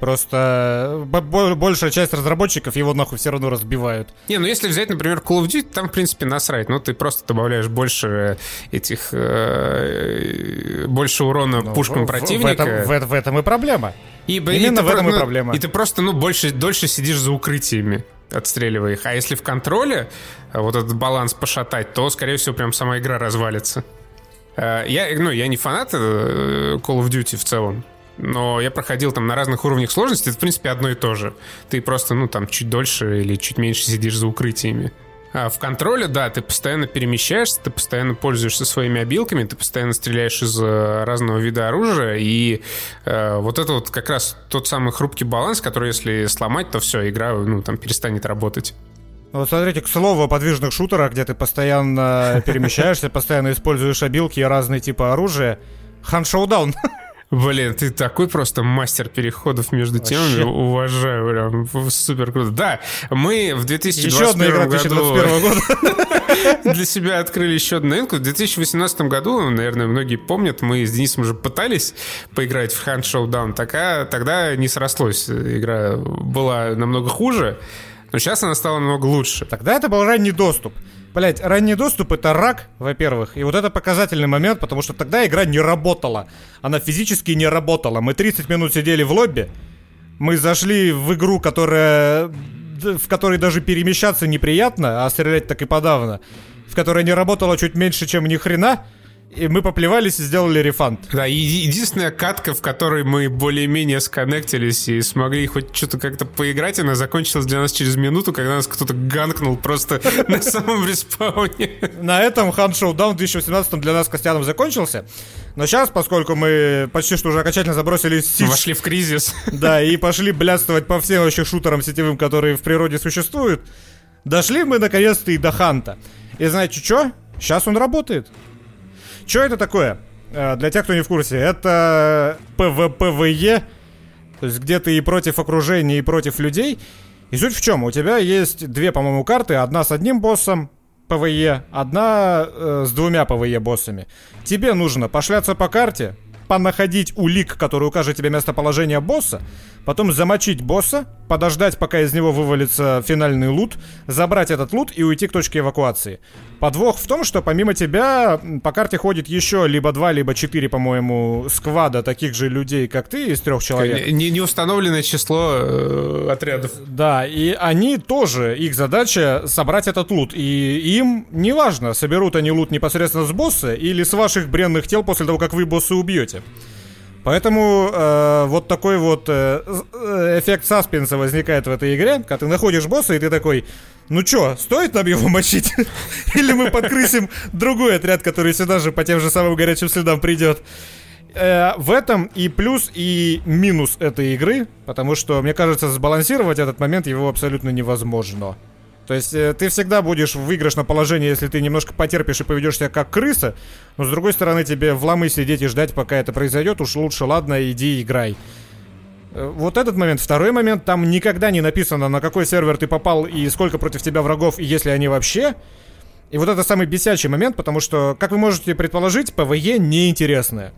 S2: Просто большая часть разработчиков его нахуй все равно разбивают.
S1: Не, ну если взять, например, Call of Duty, там, в принципе, насрать. Ну, ты просто добавляешь больше этих... Э, больше урона ну, пушкам в, противника.
S2: В этом, в, в этом и проблема. И, Именно и в этом
S1: и
S2: проблема.
S1: И ты просто, ну, больше, дольше сидишь за укрытиями. отстреливая их. А если в контроле вот этот баланс пошатать, то, скорее всего, прям сама игра развалится. Я, ну, я не фанат Call of Duty в целом, но я проходил там на разных уровнях сложности, это, в принципе, одно и то же. Ты просто, ну, там, чуть дольше или чуть меньше сидишь за укрытиями. А в контроле, да, ты постоянно перемещаешься, ты постоянно пользуешься своими обилками, ты постоянно стреляешь из э, разного вида оружия, и э, вот это вот как раз тот самый хрупкий баланс, который, если сломать, то все, игра, ну, там, перестанет работать.
S2: Вот смотрите, к слову о подвижных шутерах, где ты постоянно перемещаешься, постоянно используешь обилки и разные типы оружия. Хан Шоудаун.
S1: Блин, ты такой просто мастер переходов между Вообще. темами. Уважаю, прям супер круто. Да, мы в 2021 еще одна игра году 2021 года. для себя открыли еще одну новинку. В 2018 году, наверное, многие помнят, мы с Денисом уже пытались поиграть в Hand Showdown. Така, тогда не срослось. Игра была намного хуже. Но сейчас она стала намного лучше.
S2: Тогда это был ранний доступ. Блять, ранний доступ это рак, во-первых. И вот это показательный момент, потому что тогда игра не работала. Она физически не работала. Мы 30 минут сидели в лобби. Мы зашли в игру, которая в которой даже перемещаться неприятно, а стрелять так и подавно. В которой не работала чуть меньше, чем ни хрена. И мы поплевались и сделали рефанд.
S1: Да, и единственная катка, в которой мы более-менее сконнектились и смогли хоть что-то как-то поиграть, она закончилась для нас через минуту, когда нас кто-то ганкнул просто на самом респауне.
S2: На этом Hunt Showdown 2018 для нас Костяном закончился. Но сейчас, поскольку мы почти что уже окончательно забросили
S1: Siege... Вошли в кризис.
S2: Да, и пошли блядствовать по всем вообще шутерам сетевым, которые в природе существуют, дошли мы наконец-то и до Ханта. И знаете что? Сейчас он работает. Что это такое? Э, для тех, кто не в курсе, это PvPvE, то есть где ты и против окружения, и против людей. И суть в чем? У тебя есть две, по-моему, карты. Одна с одним боссом, PvE, одна э, с двумя PvE боссами. Тебе нужно пошляться по карте, понаходить улик, который укажет тебе местоположение босса, потом замочить босса, подождать, пока из него вывалится финальный лут, забрать этот лут и уйти к точке эвакуации. Подвох в том, что помимо тебя по карте ходит еще либо два, либо четыре, по-моему, сквада таких же людей, как ты, из трех человек.
S1: Не, не установленное число э, отрядов.
S2: Да, и они тоже, их задача собрать этот лут. И им неважно, соберут они лут непосредственно с босса или с ваших бренных тел после того, как вы босса убьете. Поэтому э, вот такой вот э, э, эффект саспенса возникает в этой игре, когда ты находишь босса, и ты такой, ну чё, стоит нам его мочить? Или мы подкрысим другой отряд, который сюда же по тем же самым горячим следам придет? Э, в этом и плюс, и минус этой игры, потому что, мне кажется, сбалансировать этот момент его абсолютно невозможно. То есть э, ты всегда будешь в выигрышном положении, если ты немножко потерпишь и поведешь себя как крыса, но с другой стороны тебе в ломы сидеть и ждать, пока это произойдет, уж лучше, ладно, иди играй. Э, вот этот момент. Второй момент, там никогда не написано, на какой сервер ты попал и сколько против тебя врагов, и если они вообще. И вот это самый бесячий момент, потому что, как вы можете предположить, PvE неинтересное.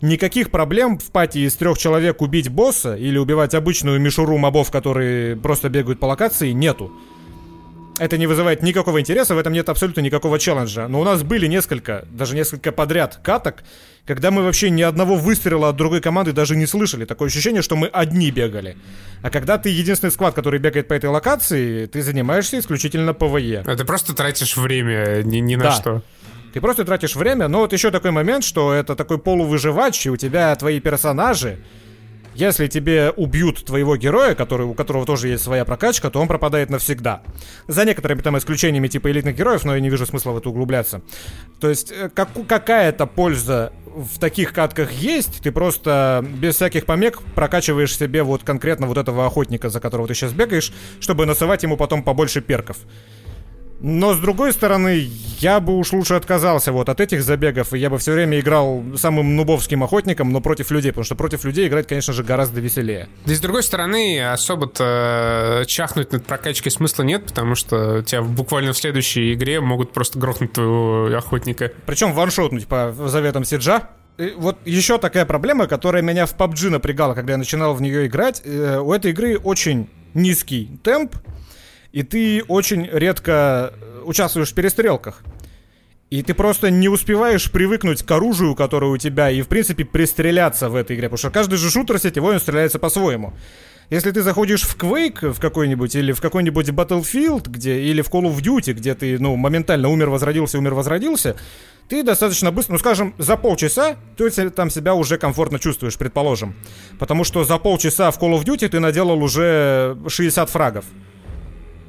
S2: Никаких проблем в пати из трех человек убить босса или убивать обычную мишуру мобов, которые просто бегают по локации, нету это не вызывает никакого интереса, в этом нет абсолютно никакого челленджа. Но у нас были несколько, даже несколько подряд каток, когда мы вообще ни одного выстрела от другой команды даже не слышали. Такое ощущение, что мы одни бегали. А когда ты единственный squad, который бегает по этой локации, ты занимаешься исключительно PvE.
S1: А ты просто тратишь время ни, ни на да. что.
S2: Ты просто тратишь время, но вот еще такой момент, что это такой полувыживач, и у тебя твои персонажи, если тебе убьют твоего героя, который, у которого тоже есть своя прокачка, то он пропадает навсегда. За некоторыми там исключениями типа элитных героев, но я не вижу смысла в это углубляться. То есть э, как, какая-то польза в таких катках есть, ты просто без всяких помех прокачиваешь себе вот конкретно вот этого охотника, за которого ты сейчас бегаешь, чтобы насывать ему потом побольше перков. Но с другой стороны, я бы уж лучше отказался вот от этих забегов, и я бы все время играл самым нубовским охотником, но против людей, потому что против людей играть, конечно же, гораздо веселее.
S1: Да и с другой стороны, особо-то э, чахнуть над прокачкой смысла нет, потому что тебя буквально в следующей игре могут просто грохнуть твоего охотника.
S2: Причем ваншотнуть по заветам Сиджа. И вот еще такая проблема, которая меня в PUBG напрягала, когда я начинал в нее играть. Э, у этой игры очень низкий темп, и ты очень редко э, участвуешь в перестрелках. И ты просто не успеваешь привыкнуть к оружию, которое у тебя, и, в принципе, пристреляться в этой игре. Потому что каждый же шутер сетевой, он стреляется по-своему. Если ты заходишь в Quake в какой-нибудь, или в какой-нибудь Battlefield, где, или в Call of Duty, где ты, ну, моментально умер, возродился, умер, возродился, ты достаточно быстро, ну, скажем, за полчаса ты там себя уже комфортно чувствуешь, предположим. Потому что за полчаса в Call of Duty ты наделал уже 60 фрагов.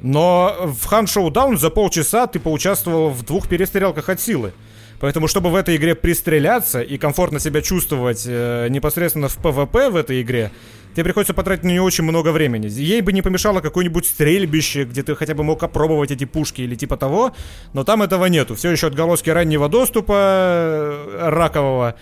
S2: Но в Hunt Showdown за полчаса ты поучаствовал в двух перестрелках от силы. Поэтому, чтобы в этой игре пристреляться и комфортно себя чувствовать э, непосредственно в PvP в этой игре, тебе приходится потратить на нее очень много времени. Ей бы не помешало какое-нибудь стрельбище, где ты хотя бы мог опробовать эти пушки или типа того, но там этого нету. Все еще отголоски раннего доступа э, ракового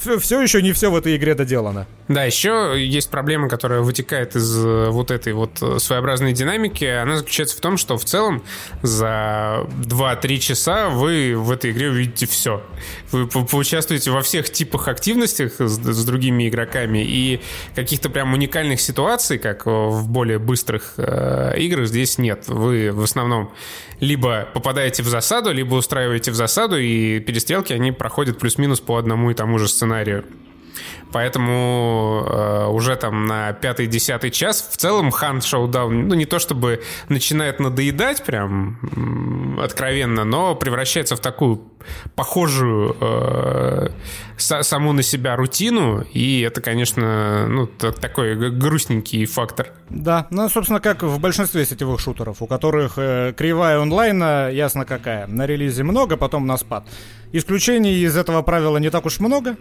S2: все, все еще не все в этой игре доделано.
S1: Да, еще есть проблема, которая вытекает из э, вот этой вот э, своеобразной динамики. Она заключается в том, что в целом за 2-3 часа вы в этой игре увидите все. Вы поучаствуете во всех типах активностях с, с другими игроками, и каких-то прям уникальных ситуаций, как в более быстрых э, играх, здесь нет. Вы в основном либо попадаете в засаду, либо устраиваете в засаду, и перестрелки, они проходят плюс-минус по одному и тому же сценарию. Поэтому э, уже там на пятый-десятый час в целом Hunt Showdown, ну не то чтобы начинает надоедать прям откровенно, но превращается в такую похожую э, саму на себя рутину, и это, конечно, ну, такой грустненький фактор.
S2: Да, ну, собственно, как в большинстве сетевых шутеров, у которых э, кривая онлайна ясно какая. На релизе много, потом на спад. Исключений из этого правила не так уж много,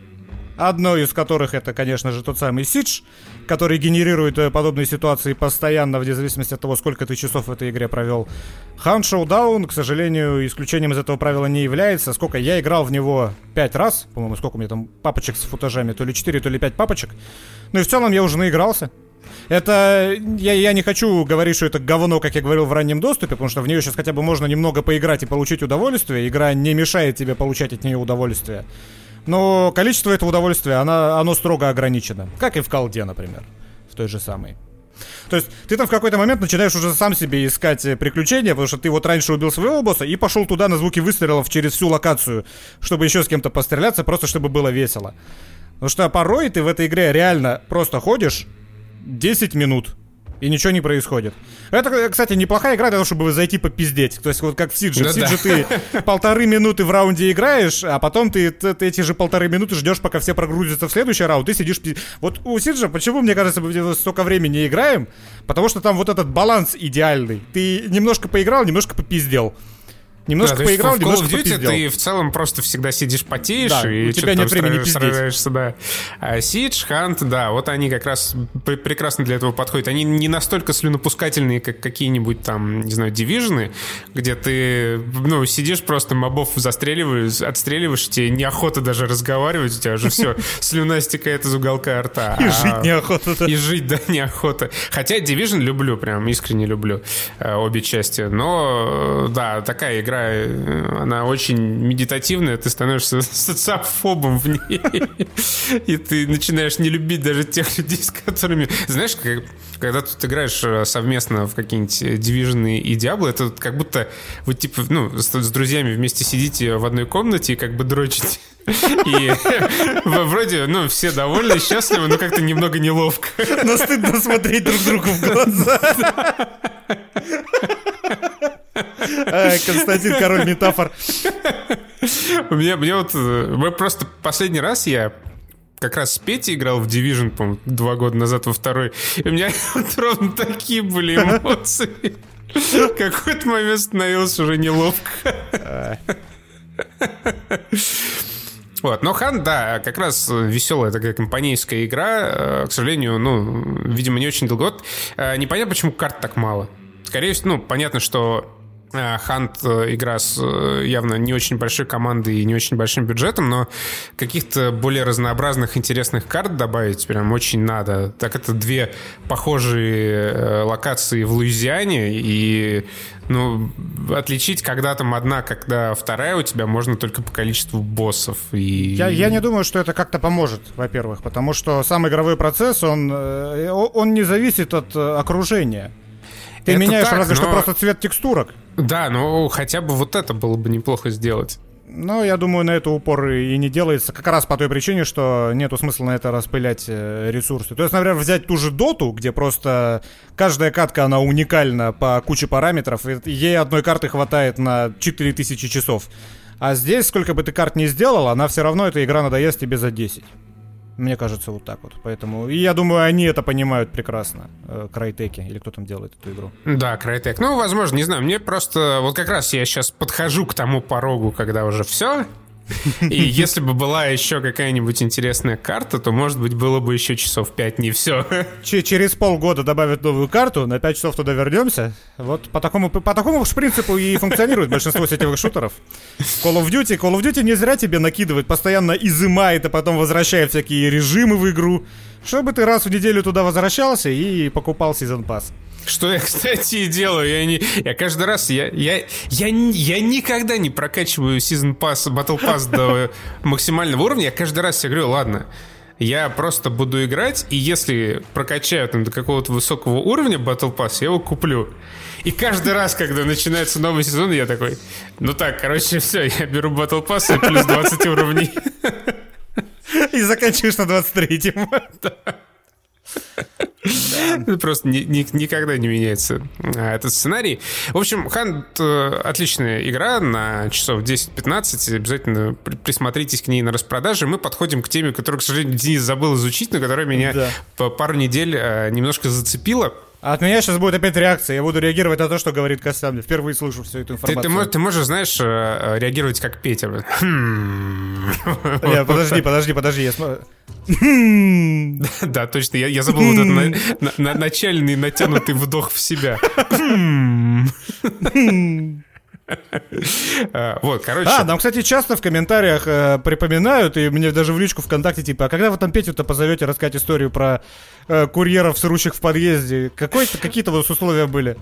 S2: Одно из которых это, конечно же, тот самый Сидж, который генерирует э, подобные ситуации постоянно, вне зависимости от того, сколько ты часов в этой игре провел. Hunt Showdown, к сожалению, исключением из этого правила не является. Сколько я играл в него пять раз, по-моему, сколько у меня там папочек с футажами, то ли 4, то ли 5 папочек. Ну и в целом я уже наигрался. Это... Я, я не хочу говорить, что это говно, как я говорил в раннем доступе, потому что в нее сейчас хотя бы можно немного поиграть и получить удовольствие. Игра не мешает тебе получать от нее удовольствие. Но количество этого удовольствия, оно, оно строго ограничено. Как и в колде, например. В той же самой. То есть ты там в какой-то момент начинаешь уже сам себе искать э, приключения, потому что ты вот раньше убил своего босса и пошел туда на звуки выстрелов через всю локацию, чтобы еще с кем-то постреляться, просто чтобы было весело. Потому что порой ты в этой игре реально просто ходишь 10 минут, и ничего не происходит. Это, кстати, неплохая игра для того, чтобы зайти попиздеть. То есть вот как в Сидже. Ну, в Сидже да. ты полторы минуты в раунде играешь, а потом ты, ты, ты эти же полторы минуты ждешь, пока все прогрузятся в следующий раунд, ты сидишь... Вот у Сиджа, почему, мне кажется, мы столько времени играем? Потому что там вот этот баланс идеальный. Ты немножко поиграл, немножко попиздел. Немножко да, поиграл, в немножко Call of Duty попиздел.
S1: ты в целом просто всегда сидишь, потеешь да, и у тебя нет времени сражаешься, да. А Siege, Hunt, да, вот они как раз прекрасно для этого подходят. Они не настолько слюнопускательные, как какие-нибудь там, не знаю, дивижны, где ты, ну, сидишь просто мобов застреливаешь, отстреливаешь, тебе неохота даже разговаривать, у тебя уже все, слюна стекает из уголка рта.
S2: И жить неохота.
S1: И жить, да, неохота. Хотя Division люблю, прям искренне люблю э, обе части. Но, да, такая игра Э, она очень медитативная, ты становишься социофобом в ней. И ты начинаешь не любить даже тех людей, с которыми... Знаешь, как, когда тут играешь э, совместно в какие-нибудь Division и Diablo, это как будто вы типа, ну, с, с друзьями вместе сидите в одной комнате и как бы дрочите. И вроде, ну, все довольны, счастливы, но как-то немного неловко.
S2: Но стыдно смотреть друг другу в глаза. Константин Король метафор.
S1: Меня, мне вот... Э, мы просто последний раз я как раз с Петей играл в Division, по два года назад во второй. И у меня вот ровно такие были эмоции. Какой-то момент становилось уже неловко. Вот, но Хан, да, как раз веселая такая компанейская игра. Э, к сожалению, ну, видимо, не очень долго. Вот, э, непонятно, почему карт так мало. Скорее всего, ну, понятно, что Хант э, игра с э, явно не очень большой командой и не очень большим бюджетом, но каких-то более разнообразных интересных карт добавить прям очень надо. Так это две похожие э, локации в Луизиане, и ну, отличить, когда там одна, когда вторая у тебя можно только по количеству боссов. И...
S2: Я, я не думаю, что это как-то поможет, во-первых, потому что сам игровой процесс, он, он не зависит от окружения. Ты это меняешь так, разве но... что просто цвет текстурок.
S1: Да, ну хотя бы вот это было бы неплохо сделать.
S2: Ну, я думаю, на это упор и не делается, как раз по той причине, что нету смысла на это распылять э, ресурсы. То есть, например, взять ту же доту, где просто каждая катка, она уникальна по куче параметров, и ей одной карты хватает на 4000 часов. А здесь, сколько бы ты карт не сделал, она все равно, эта игра надоест тебе за 10. Мне кажется, вот так вот. Поэтому, и я думаю, они это понимают прекрасно. Крайтеки, или кто там делает эту игру.
S1: Да, Крайтек. Ну, возможно, не знаю. Мне просто, вот как раз я сейчас подхожу к тому порогу, когда уже все, и если бы была еще какая-нибудь интересная карта, то, может быть, было бы еще часов 5, не все.
S2: Через полгода добавят новую карту, на 5 часов туда вернемся. Вот по такому, по такому же принципу и функционирует большинство сетевых шутеров. Call of Duty, Call of Duty не зря тебе накидывает, постоянно изымает, а потом возвращает всякие режимы в игру, чтобы ты раз в неделю туда возвращался и покупал сезон пасс.
S1: Что я, кстати, и делаю. Я, не, я каждый раз, я, я, я, я никогда не прокачиваю Season Pass, Battle Pass до максимального уровня. Я каждый раз себе говорю, ладно, я просто буду играть, и если прокачаю там до какого-то высокого уровня Battle Pass, я его куплю. И каждый раз, когда начинается новый сезон, я такой, ну так, короче, все, я беру Battle Pass и плюс 20 уровней.
S2: И заканчиваешь на 23-м.
S1: Да. Просто ни, ни, никогда не меняется а, этот сценарий. В общем, Хант э, отличная игра на часов 10-15. Обязательно присмотритесь к ней на распродаже. Мы подходим к теме, которую, к сожалению, Денис забыл изучить, но которая меня да. по пару недель э, немножко зацепила.
S2: А от меня сейчас будет опять реакция. Я буду реагировать на то, что говорит Кассам. Впервые слышу всю эту информацию.
S1: Ты, ты, можешь, ты можешь, знаешь, э, реагировать как Петя.
S2: Хм. Нет, подожди, подожди, подожди. Я смотрю.
S1: Да, точно. Я, я забыл вот этот начальный натянутый вдох в себя.
S2: А, вот, короче. А, нам, кстати, часто в комментариях э, припоминают, и мне даже в личку ВКонтакте, типа, а когда вы там Петю-то позовете рассказать историю про э, курьеров, срущих в подъезде? Какие-то вот условия были?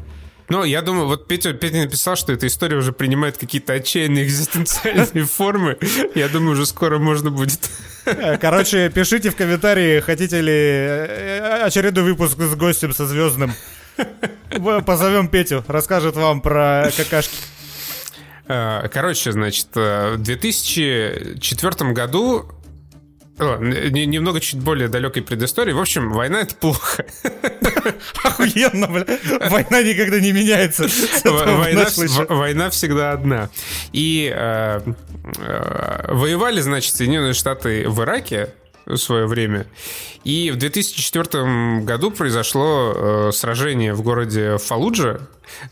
S1: Ну, я думаю, вот Петя, Петя написал, что эта история уже принимает какие-то отчаянные экзистенциальные формы. Я думаю, уже скоро можно будет.
S2: Э, короче, пишите в комментарии, хотите ли э, очередной выпуск с гостем со звездным. Позовем Петю, расскажет вам про какашки.
S1: Э, короче, значит, в 2004 году немного чуть более далекой предыстории. В общем, война это плохо.
S2: Охуенно, бля. Война никогда не меняется.
S1: Война, война всегда одна. И э, э, воевали, значит, Соединенные Штаты в Ираке в свое время. И в 2004 году произошло э, сражение в городе Фалуджа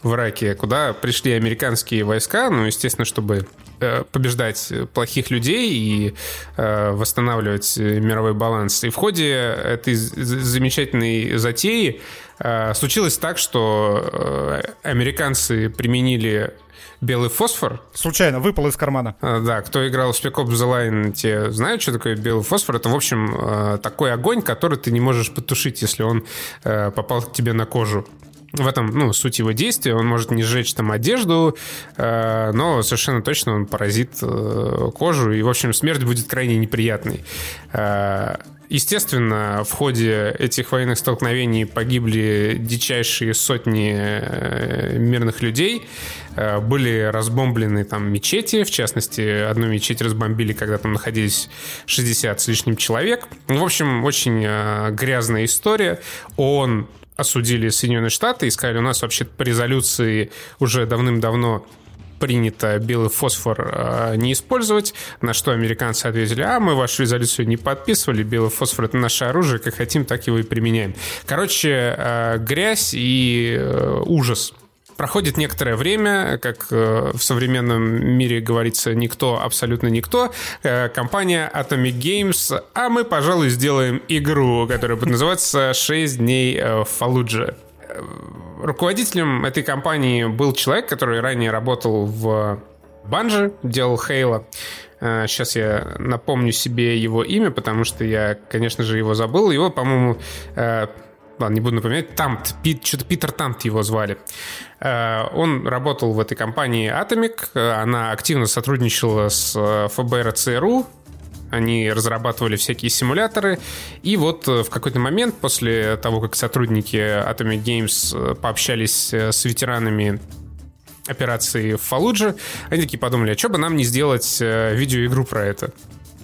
S1: в Ираке, куда пришли американские войска, ну, естественно, чтобы Э, побеждать плохих людей и э, восстанавливать мировой баланс. И в ходе этой замечательной затеи э, случилось так, что американцы применили белый фосфор.
S2: Случайно выпал из кармана.
S1: Да, кто играл в Spec Ops The Line, те знают, что такое белый фосфор. Это, в общем, такой огонь, который ты не можешь потушить, если он попал к тебе на кожу в этом, ну, суть его действия. Он может не сжечь там одежду, э, но совершенно точно он поразит э, кожу, и, в общем, смерть будет крайне неприятной. Э, естественно, в ходе этих военных столкновений погибли дичайшие сотни э, мирных людей, э, были разбомблены там мечети, в частности, одну мечеть разбомбили, когда там находились 60 с лишним человек. В общем, очень э, грязная история. Он осудили Соединенные Штаты и сказали, у нас вообще по резолюции уже давным-давно принято белый фосфор э, не использовать, на что американцы ответили, а мы вашу резолюцию не подписывали, белый фосфор это наше оружие, как хотим, так его и применяем. Короче, э, грязь и э, ужас Проходит некоторое время, как в современном мире говорится, никто, абсолютно никто. Компания Atomic Games, а мы, пожалуй, сделаем игру, которая будет называться «6 дней в Фалудже». Руководителем этой компании был человек, который ранее работал в Банже, делал Хейла. Сейчас я напомню себе его имя, потому что я, конечно же, его забыл. Его, по-моему, ладно, не буду напоминать, Тамт, Пит, что-то Питер Тамт его звали. Э, он работал в этой компании Atomic, э, она активно сотрудничала с э, ФБР ЦРУ, они разрабатывали всякие симуляторы. И вот в какой-то момент, после того, как сотрудники Atomic Games пообщались с ветеранами операции в Фалудже, они такие подумали, а что бы нам не сделать э, видеоигру про это?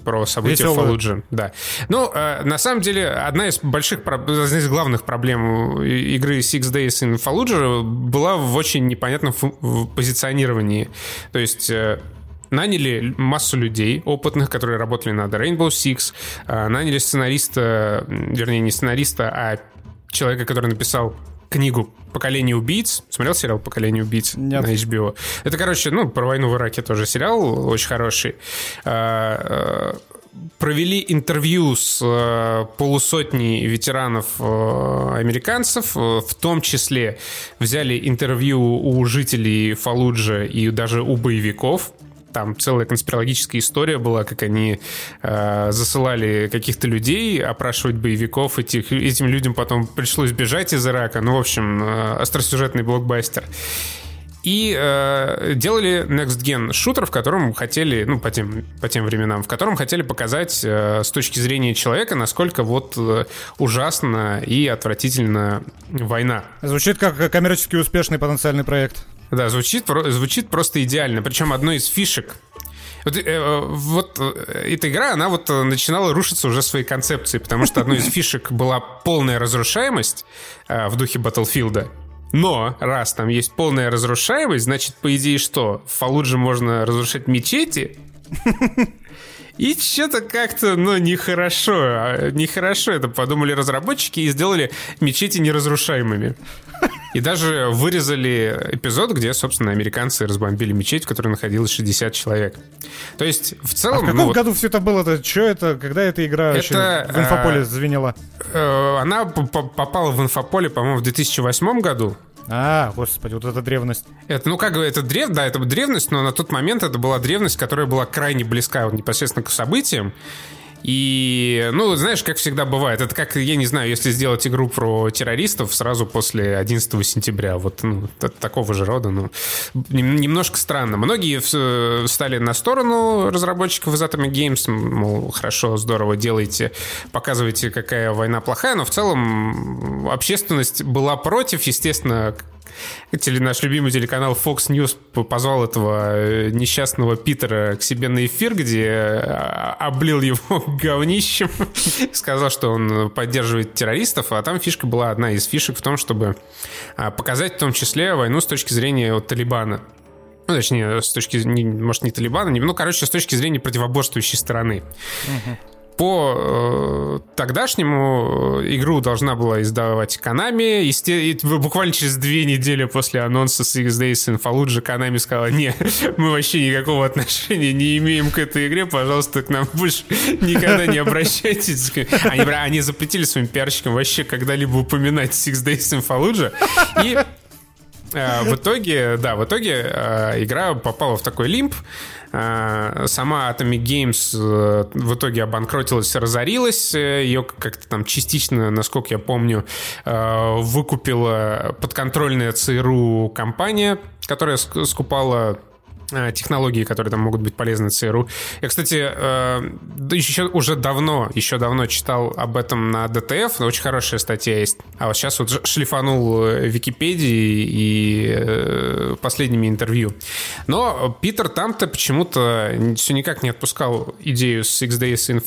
S1: про события Веселую. в Фалудже. Да. Ну, э, на самом деле, одна из больших, одна из главных проблем игры Six Days in Fallujah была в очень непонятном позиционировании. То есть э, наняли массу людей опытных, которые работали над Rainbow Six, э, наняли сценариста, вернее, не сценариста, а человека, который написал книгу «Поколение убийц». Смотрел сериал «Поколение убийц» Нет. на HBO? Это, короче, ну, про войну в Ираке тоже сериал очень хороший. А, а, провели интервью с э, полусотней ветеранов э, американцев, в том числе взяли интервью у жителей Фалуджа и даже у боевиков, там целая конспирологическая история была, как они э, засылали каких-то людей опрашивать боевиков. Этих, этим людям потом пришлось бежать из Ирака. Ну, в общем, э, остросюжетный блокбастер. И э, делали Next Gen шутер, в котором хотели, ну, по тем, по тем временам, в котором хотели показать э, с точки зрения человека, насколько вот э, ужасно и отвратительно война.
S2: Звучит как коммерчески успешный потенциальный проект.
S1: Да, звучит, звучит просто идеально. Причем одной из фишек вот, э, вот э, эта игра, она вот э, начинала рушиться уже своей концепцией, потому что одной из фишек была полная разрушаемость э, в духе Батлфилда. Но раз там есть полная разрушаемость, значит, по идее что? В Фалудже можно разрушать мечети? И что-то как-то, ну, нехорошо. А, нехорошо это подумали разработчики и сделали мечети неразрушаемыми. И даже вырезали эпизод, где, собственно, американцы разбомбили мечеть, в которой находилось 60 человек. То есть, в целом... А
S2: в каком ну, году все это было-то? Что это? Когда эта игра это, в инфополе а, звенела?
S1: Э, она попала в инфополе, по-моему, в 2008 году.
S2: А, господи, вот эта древность.
S1: Это, ну, как бы, это древ, да, это древность, но на тот момент это была древность, которая была крайне близка вот, непосредственно к событиям. И, ну, знаешь, как всегда бывает, это как, я не знаю, если сделать игру про террористов сразу после 11 сентября, вот ну, такого же рода, ну, немножко странно. Многие встали на сторону разработчиков из Atomic Games, мол, хорошо, здорово, делайте, показывайте, какая война плохая, но в целом общественность была против, естественно, наш любимый телеканал Fox News позвал этого э, несчастного Питера к себе на эфир, где э, облил его говнищем, сказал, что он поддерживает террористов, а там фишка была одна из фишек в том, чтобы а, показать в том числе войну с точки зрения вот, Талибана. Ну, точнее, с точки, может, не Талибана, ну, короче, с точки зрения противоборствующей стороны. Угу. По э, тогдашнему э, игру должна была издавать Konami. И буквально через две недели после анонса Six Days in Fallujah Konami сказала, не, мы вообще никакого отношения не имеем к этой игре, пожалуйста, к нам больше никогда не обращайтесь. Они, они запретили своим пиарщикам вообще когда-либо упоминать Six Days in Fallujah. И э, в итоге, да, в итоге э, игра попала в такой лимп. Э, сама Atomic Games э, в итоге обанкротилась, разорилась. Ее как-то там частично, насколько я помню, э, выкупила подконтрольная ЦРУ компания, которая скупала Э, технологии, которые там могут быть полезны ЦРУ. Я, кстати, э, еще уже давно, еще давно читал об этом на ДТФ, очень хорошая статья есть. А вот сейчас вот шлифанул э, Википедии и последними интервью. Но Питер там-то почему-то все никак не отпускал идею с Six Days in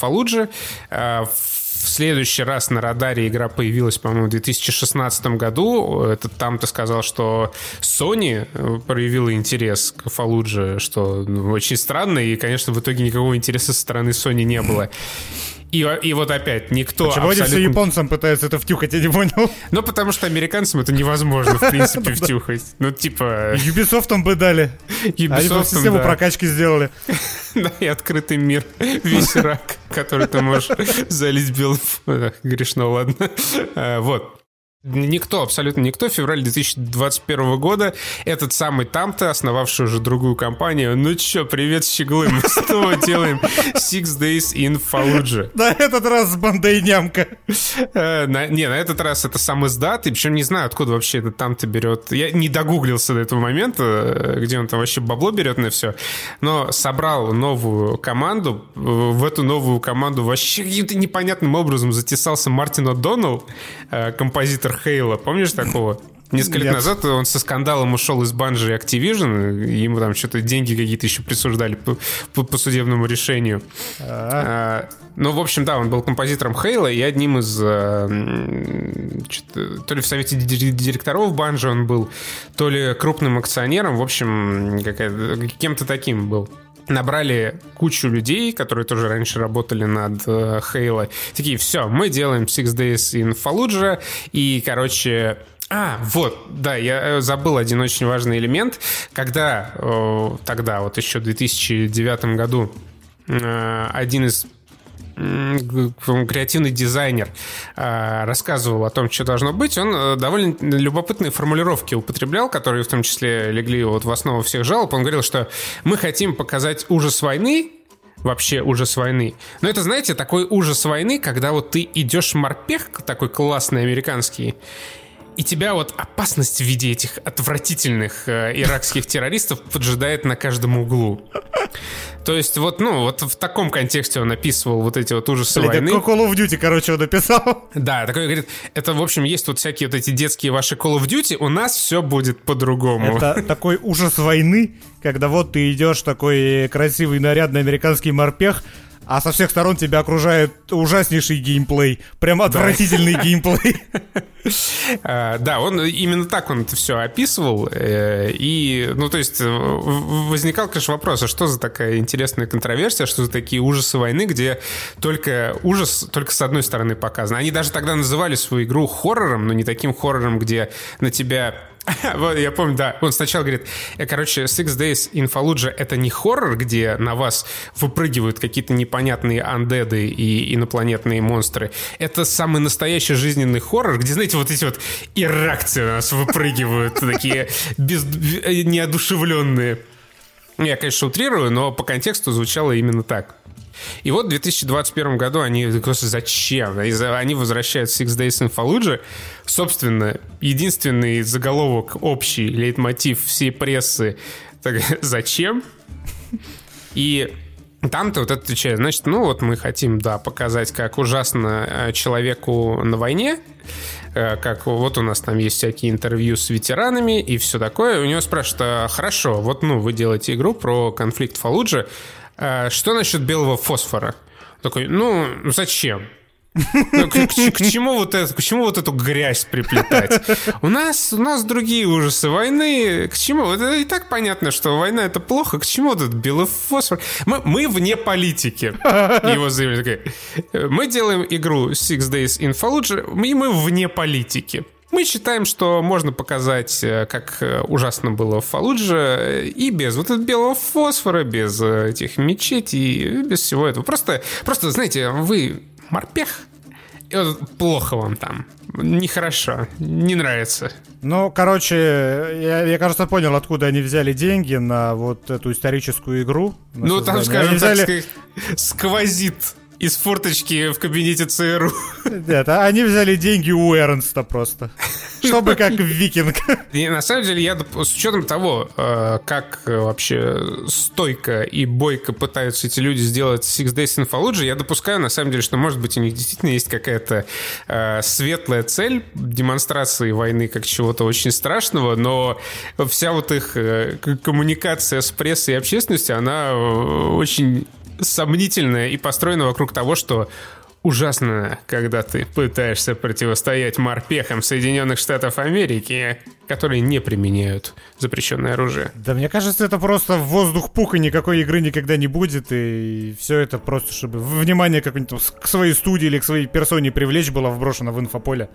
S1: в следующий раз на радаре игра появилась, по-моему, в 2016 году. Это там ты сказал, что Sony э, проявила интерес к Фалудже, что ну, очень странно, и, конечно, в итоге никакого интереса со стороны Sony не было. И, и вот опять, никто
S2: Почему абсолютно... они японцам пытаются это втюхать, я не понял.
S1: Ну, потому что американцам это невозможно, в принципе, втюхать. Ну, типа...
S2: Ubisoft бы дали. Они бы систему прокачки сделали.
S1: Да, и открытый мир. Весь рак, который ты можешь залить белым... Грешно, ладно. А, вот. Никто, абсолютно никто, в феврале 2021 года. Этот самый Тамта, основавший уже другую компанию, ну чё, привет, щеглы, мы снова делаем Six Days in Fallujah.
S2: На этот раз с бандой нямка.
S1: Э, не, на этот раз это сам издат, и причем не знаю, откуда вообще этот Тамта берет. Я не догуглился до этого момента, э, где он там вообще бабло берет на все, но собрал новую команду, в эту новую команду вообще каким-то непонятным образом затесался Мартин О'Доннелл, э, композитор Хейла, помнишь такого? Несколько лет назад он со скандалом ушел из Банжи Activision, ему там что-то деньги какие-то еще присуждали по, по, по судебному решению. А, ну, в общем, да, он был композитором Хейла и одним из... Э, то ли в совете директоров Банжи он был, то ли крупным акционером, в общем, кем-то таким был набрали кучу людей, которые тоже раньше работали над Хейла. Такие, все, мы делаем Six Days in Fallujah, и, короче, а, вот, да, я э, забыл один очень важный элемент. Когда э, тогда, вот еще в 2009 году, э, один из креативный дизайнер рассказывал о том, что должно быть, он довольно любопытные формулировки употреблял, которые в том числе легли вот в основу всех жалоб. Он говорил, что мы хотим показать ужас войны, вообще ужас войны. Но это, знаете, такой ужас войны, когда вот ты идешь морпех, такой классный американский, и тебя вот опасность в виде этих отвратительных э, иракских террористов поджидает на каждом углу. То есть вот, ну, вот в таком контексте он описывал вот эти вот ужасы Блин, войны.
S2: Как Call of Duty, короче, он написал.
S1: Да, такой говорит, это, в общем, есть вот всякие вот эти детские ваши Call of Duty, у нас все будет по-другому.
S2: Это такой ужас войны, когда вот ты идешь такой красивый, нарядный американский морпех, а со всех сторон тебя окружает ужаснейший геймплей. Прям отвратительный геймплей.
S1: А, да, он именно так он это все описывал. Э, и, ну, то есть, возникал, конечно, вопрос, а что за такая интересная контроверсия, что за такие ужасы войны, где только ужас только с одной стороны показан. Они даже тогда называли свою игру хоррором, но не таким хоррором, где на тебя вот, я помню, да. Он сначала говорит, «Э, короче, Six Days in Fallujah — это не хоррор, где на вас выпрыгивают какие-то непонятные андеды и инопланетные монстры. Это самый настоящий жизненный хоррор, где, знаете, вот эти вот иракцы на нас выпрыгивают, такие без, неодушевленные. Я, конечно, утрирую, но по контексту звучало именно так. И вот в 2021 году они, просто зачем? Они возвращают Six Days in Fallujah. Собственно, единственный заголовок, общий лейтмотив всей прессы. Так, зачем? И там-то вот это отвечает, значит, ну вот мы хотим, да, показать, как ужасно э, человеку на войне, э, как вот у нас там есть всякие интервью с ветеранами и все такое. У него спрашивают, а, хорошо, вот ну вы делаете игру про конфликт Фалуджи, а, что насчет белого фосфора? Такой, ну, зачем? Ну, к, к, к, чему вот это, к чему вот эту грязь приплетать? У нас, у нас другие ужасы войны. К чему? Это и так понятно, что война это плохо. К чему этот белый фосфор? Мы, мы вне политики. Его заявление. Мы делаем игру Six Days in Fallujah, и мы вне политики. Мы считаем, что можно показать, э, как э, ужасно было в Фалудже, э, и без вот этого белого фосфора, без этих мечетей, без всего этого. Просто, просто знаете, вы морпех, и вот плохо вам там. Нехорошо, не нравится.
S2: Ну, короче, я, я, кажется, понял, откуда они взяли деньги на вот эту историческую игру.
S1: Ну, там, скажем взяли... так, сквозит из форточки в кабинете ЦРУ.
S2: Нет, а они взяли деньги у Эрнста просто. Чтобы как викинг.
S1: И на самом деле, я с учетом того, э, как вообще стойко и бойко пытаются эти люди сделать Six Days in Fallujah, я допускаю, на самом деле, что, может быть, у них действительно есть какая-то э, светлая цель демонстрации войны как чего-то очень страшного, но вся вот их э, коммуникация с прессой и общественностью, она очень сомнительная и построена вокруг того, что ужасно, когда ты пытаешься противостоять морпехам Соединенных Штатов Америки, которые не применяют запрещенное оружие.
S2: Да мне кажется, это просто воздух пух, и никакой игры никогда не будет, и все это просто, чтобы внимание какое-нибудь к своей студии или к своей персоне привлечь было вброшено в инфополе.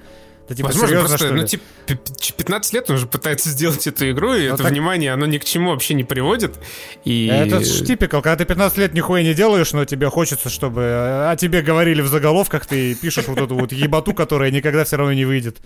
S1: Это типа Возможно, серьезно, просто, ну, типа, 15 лет он уже пытается сделать эту игру, и ну, это так... внимание, оно ни к чему вообще не приводит. И...
S2: Это ж типикал, когда ты 15 лет нихуя не делаешь, но тебе хочется, чтобы о тебе говорили в заголовках, ты пишешь вот эту вот ебату, которая никогда все равно не выйдет.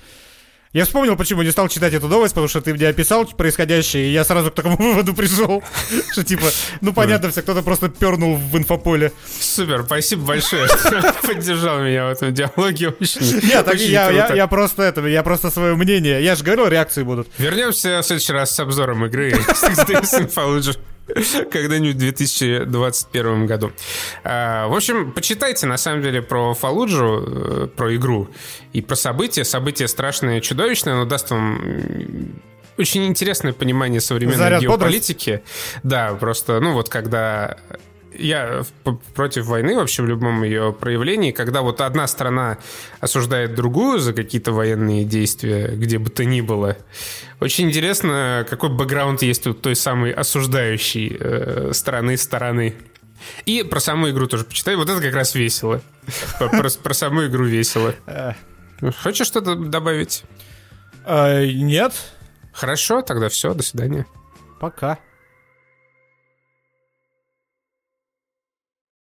S2: Я вспомнил, почему не стал читать эту новость, потому что ты мне описал происходящее, и я сразу к такому выводу пришел, что типа, ну понятно, все кто-то просто пернул в инфополе.
S1: Супер, спасибо большое, что поддержал меня в этом диалоге.
S2: Нет, я просто это, я просто свое мнение, я же говорил, реакции будут.
S1: Вернемся в следующий раз с обзором игры Fallujah. Когда-нибудь в 2021 году. А, в общем, почитайте, на самом деле, про Фалуджу, э, про игру и про события. События страшные, чудовищные, но даст вам очень интересное понимание современной Заряд геополитики. Бодрость. Да, просто, ну вот когда я против войны вообще в любом ее проявлении, когда вот одна страна осуждает другую за какие-то военные действия, где бы то ни было. Очень интересно, какой бэкграунд есть у той самой осуждающей э, стороны стороны. И про саму игру тоже почитай. Вот это как раз весело. Про, саму игру весело. Хочешь что-то добавить?
S2: А, нет.
S1: Хорошо, тогда все, до свидания.
S2: Пока.